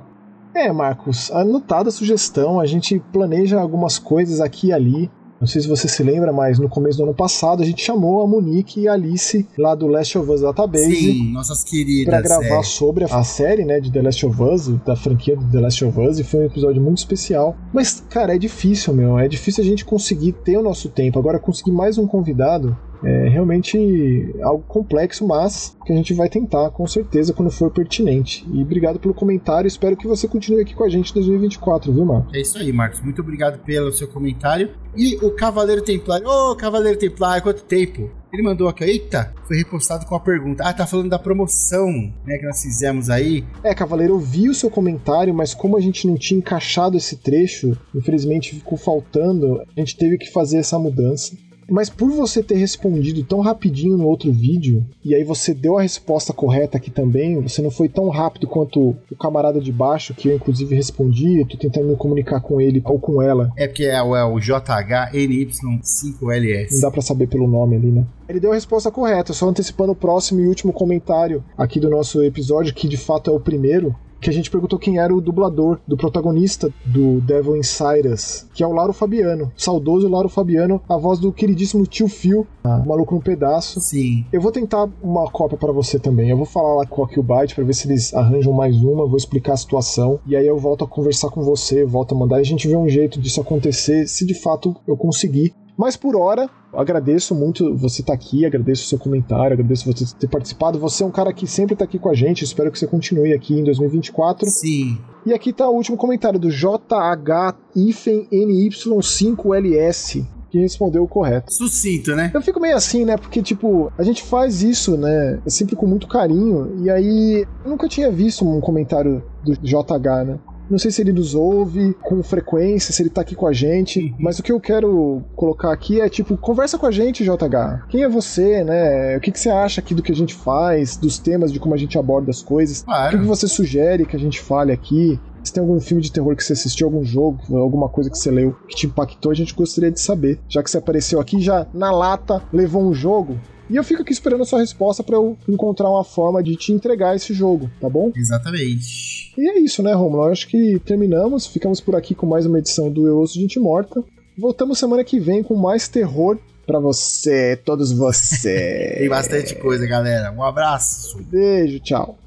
É, Marcos, anotada a sugestão, a gente planeja algumas coisas aqui e ali. Não sei se você se lembra, mas no começo do ano passado a gente chamou a Monique e a Alice lá do Last of Us Database Sim, nossas queridas. para gravar é. sobre a série, né, de The Last of Us, da franquia do The Last of Us, e foi um episódio muito especial. Mas, cara, é difícil, meu, é difícil a gente conseguir ter o nosso tempo. Agora, conseguir mais um convidado é realmente algo complexo, mas que a gente vai tentar, com certeza, quando for pertinente. E obrigado pelo comentário, espero que você continue aqui com a gente em 2024, viu, Marco? É isso aí, Marcos. Muito obrigado pelo seu comentário. E o Cavaleiro Templário. Ô, Cavaleiro Templário, quanto tempo? Ele mandou aqui, eita, foi repostado com a pergunta. Ah, tá falando da promoção, né, que nós fizemos aí. É, Cavaleiro, eu vi o seu comentário, mas como a gente não tinha encaixado esse trecho, infelizmente ficou faltando, a gente teve que fazer essa mudança. Mas por você ter respondido tão rapidinho no outro vídeo, e aí você deu a resposta correta aqui também, você não foi tão rápido quanto o camarada de baixo, que eu inclusive respondi, eu tô tentando me comunicar com ele ou com ela. É porque é o, é o JHNY5LS. Não dá pra saber pelo nome ali, né? Ele deu a resposta correta, só antecipando o próximo e último comentário aqui do nosso episódio, que de fato é o primeiro, que a gente perguntou quem era o dublador do protagonista do Devil Inside Us, que é o Lauro Fabiano, saudoso Lauro Fabiano, a voz do queridíssimo tio Phil, o maluco no pedaço. Sim. Eu vou tentar uma cópia pra você também. Eu vou falar lá com a Qbyte pra ver se eles arranjam mais uma, vou explicar a situação e aí eu volto a conversar com você, volto a mandar e a gente vê um jeito disso acontecer, se de fato eu conseguir. Mas por hora, agradeço muito você estar aqui, agradeço o seu comentário, agradeço você ter participado. Você é um cara que sempre está aqui com a gente, espero que você continue aqui em 2024. Sim. E aqui está o último comentário do JH-NY5LS, que respondeu o correto. Sucinto, né? Eu fico meio assim, né? Porque, tipo, a gente faz isso, né? Sempre com muito carinho. E aí, eu nunca tinha visto um comentário do JH, né? Não sei se ele nos ouve com frequência, se ele tá aqui com a gente, mas o que eu quero colocar aqui é tipo, conversa com a gente, JH. Quem é você, né? O que, que você acha aqui do que a gente faz, dos temas, de como a gente aborda as coisas? Claro. O que, que você sugere que a gente fale aqui? Se tem algum filme de terror que você assistiu, algum jogo, alguma coisa que você leu que te impactou, a gente gostaria de saber. Já que você apareceu aqui já na lata, levou um jogo, e eu fico aqui esperando a sua resposta para eu encontrar uma forma de te entregar esse jogo, tá bom? Exatamente. E é isso, né, Romulo? Eu acho que terminamos, ficamos por aqui com mais uma edição do Eu Ouço Gente Morta. Voltamos semana que vem com mais terror para você, todos vocês. Tem bastante coisa, galera. Um abraço. Beijo, tchau.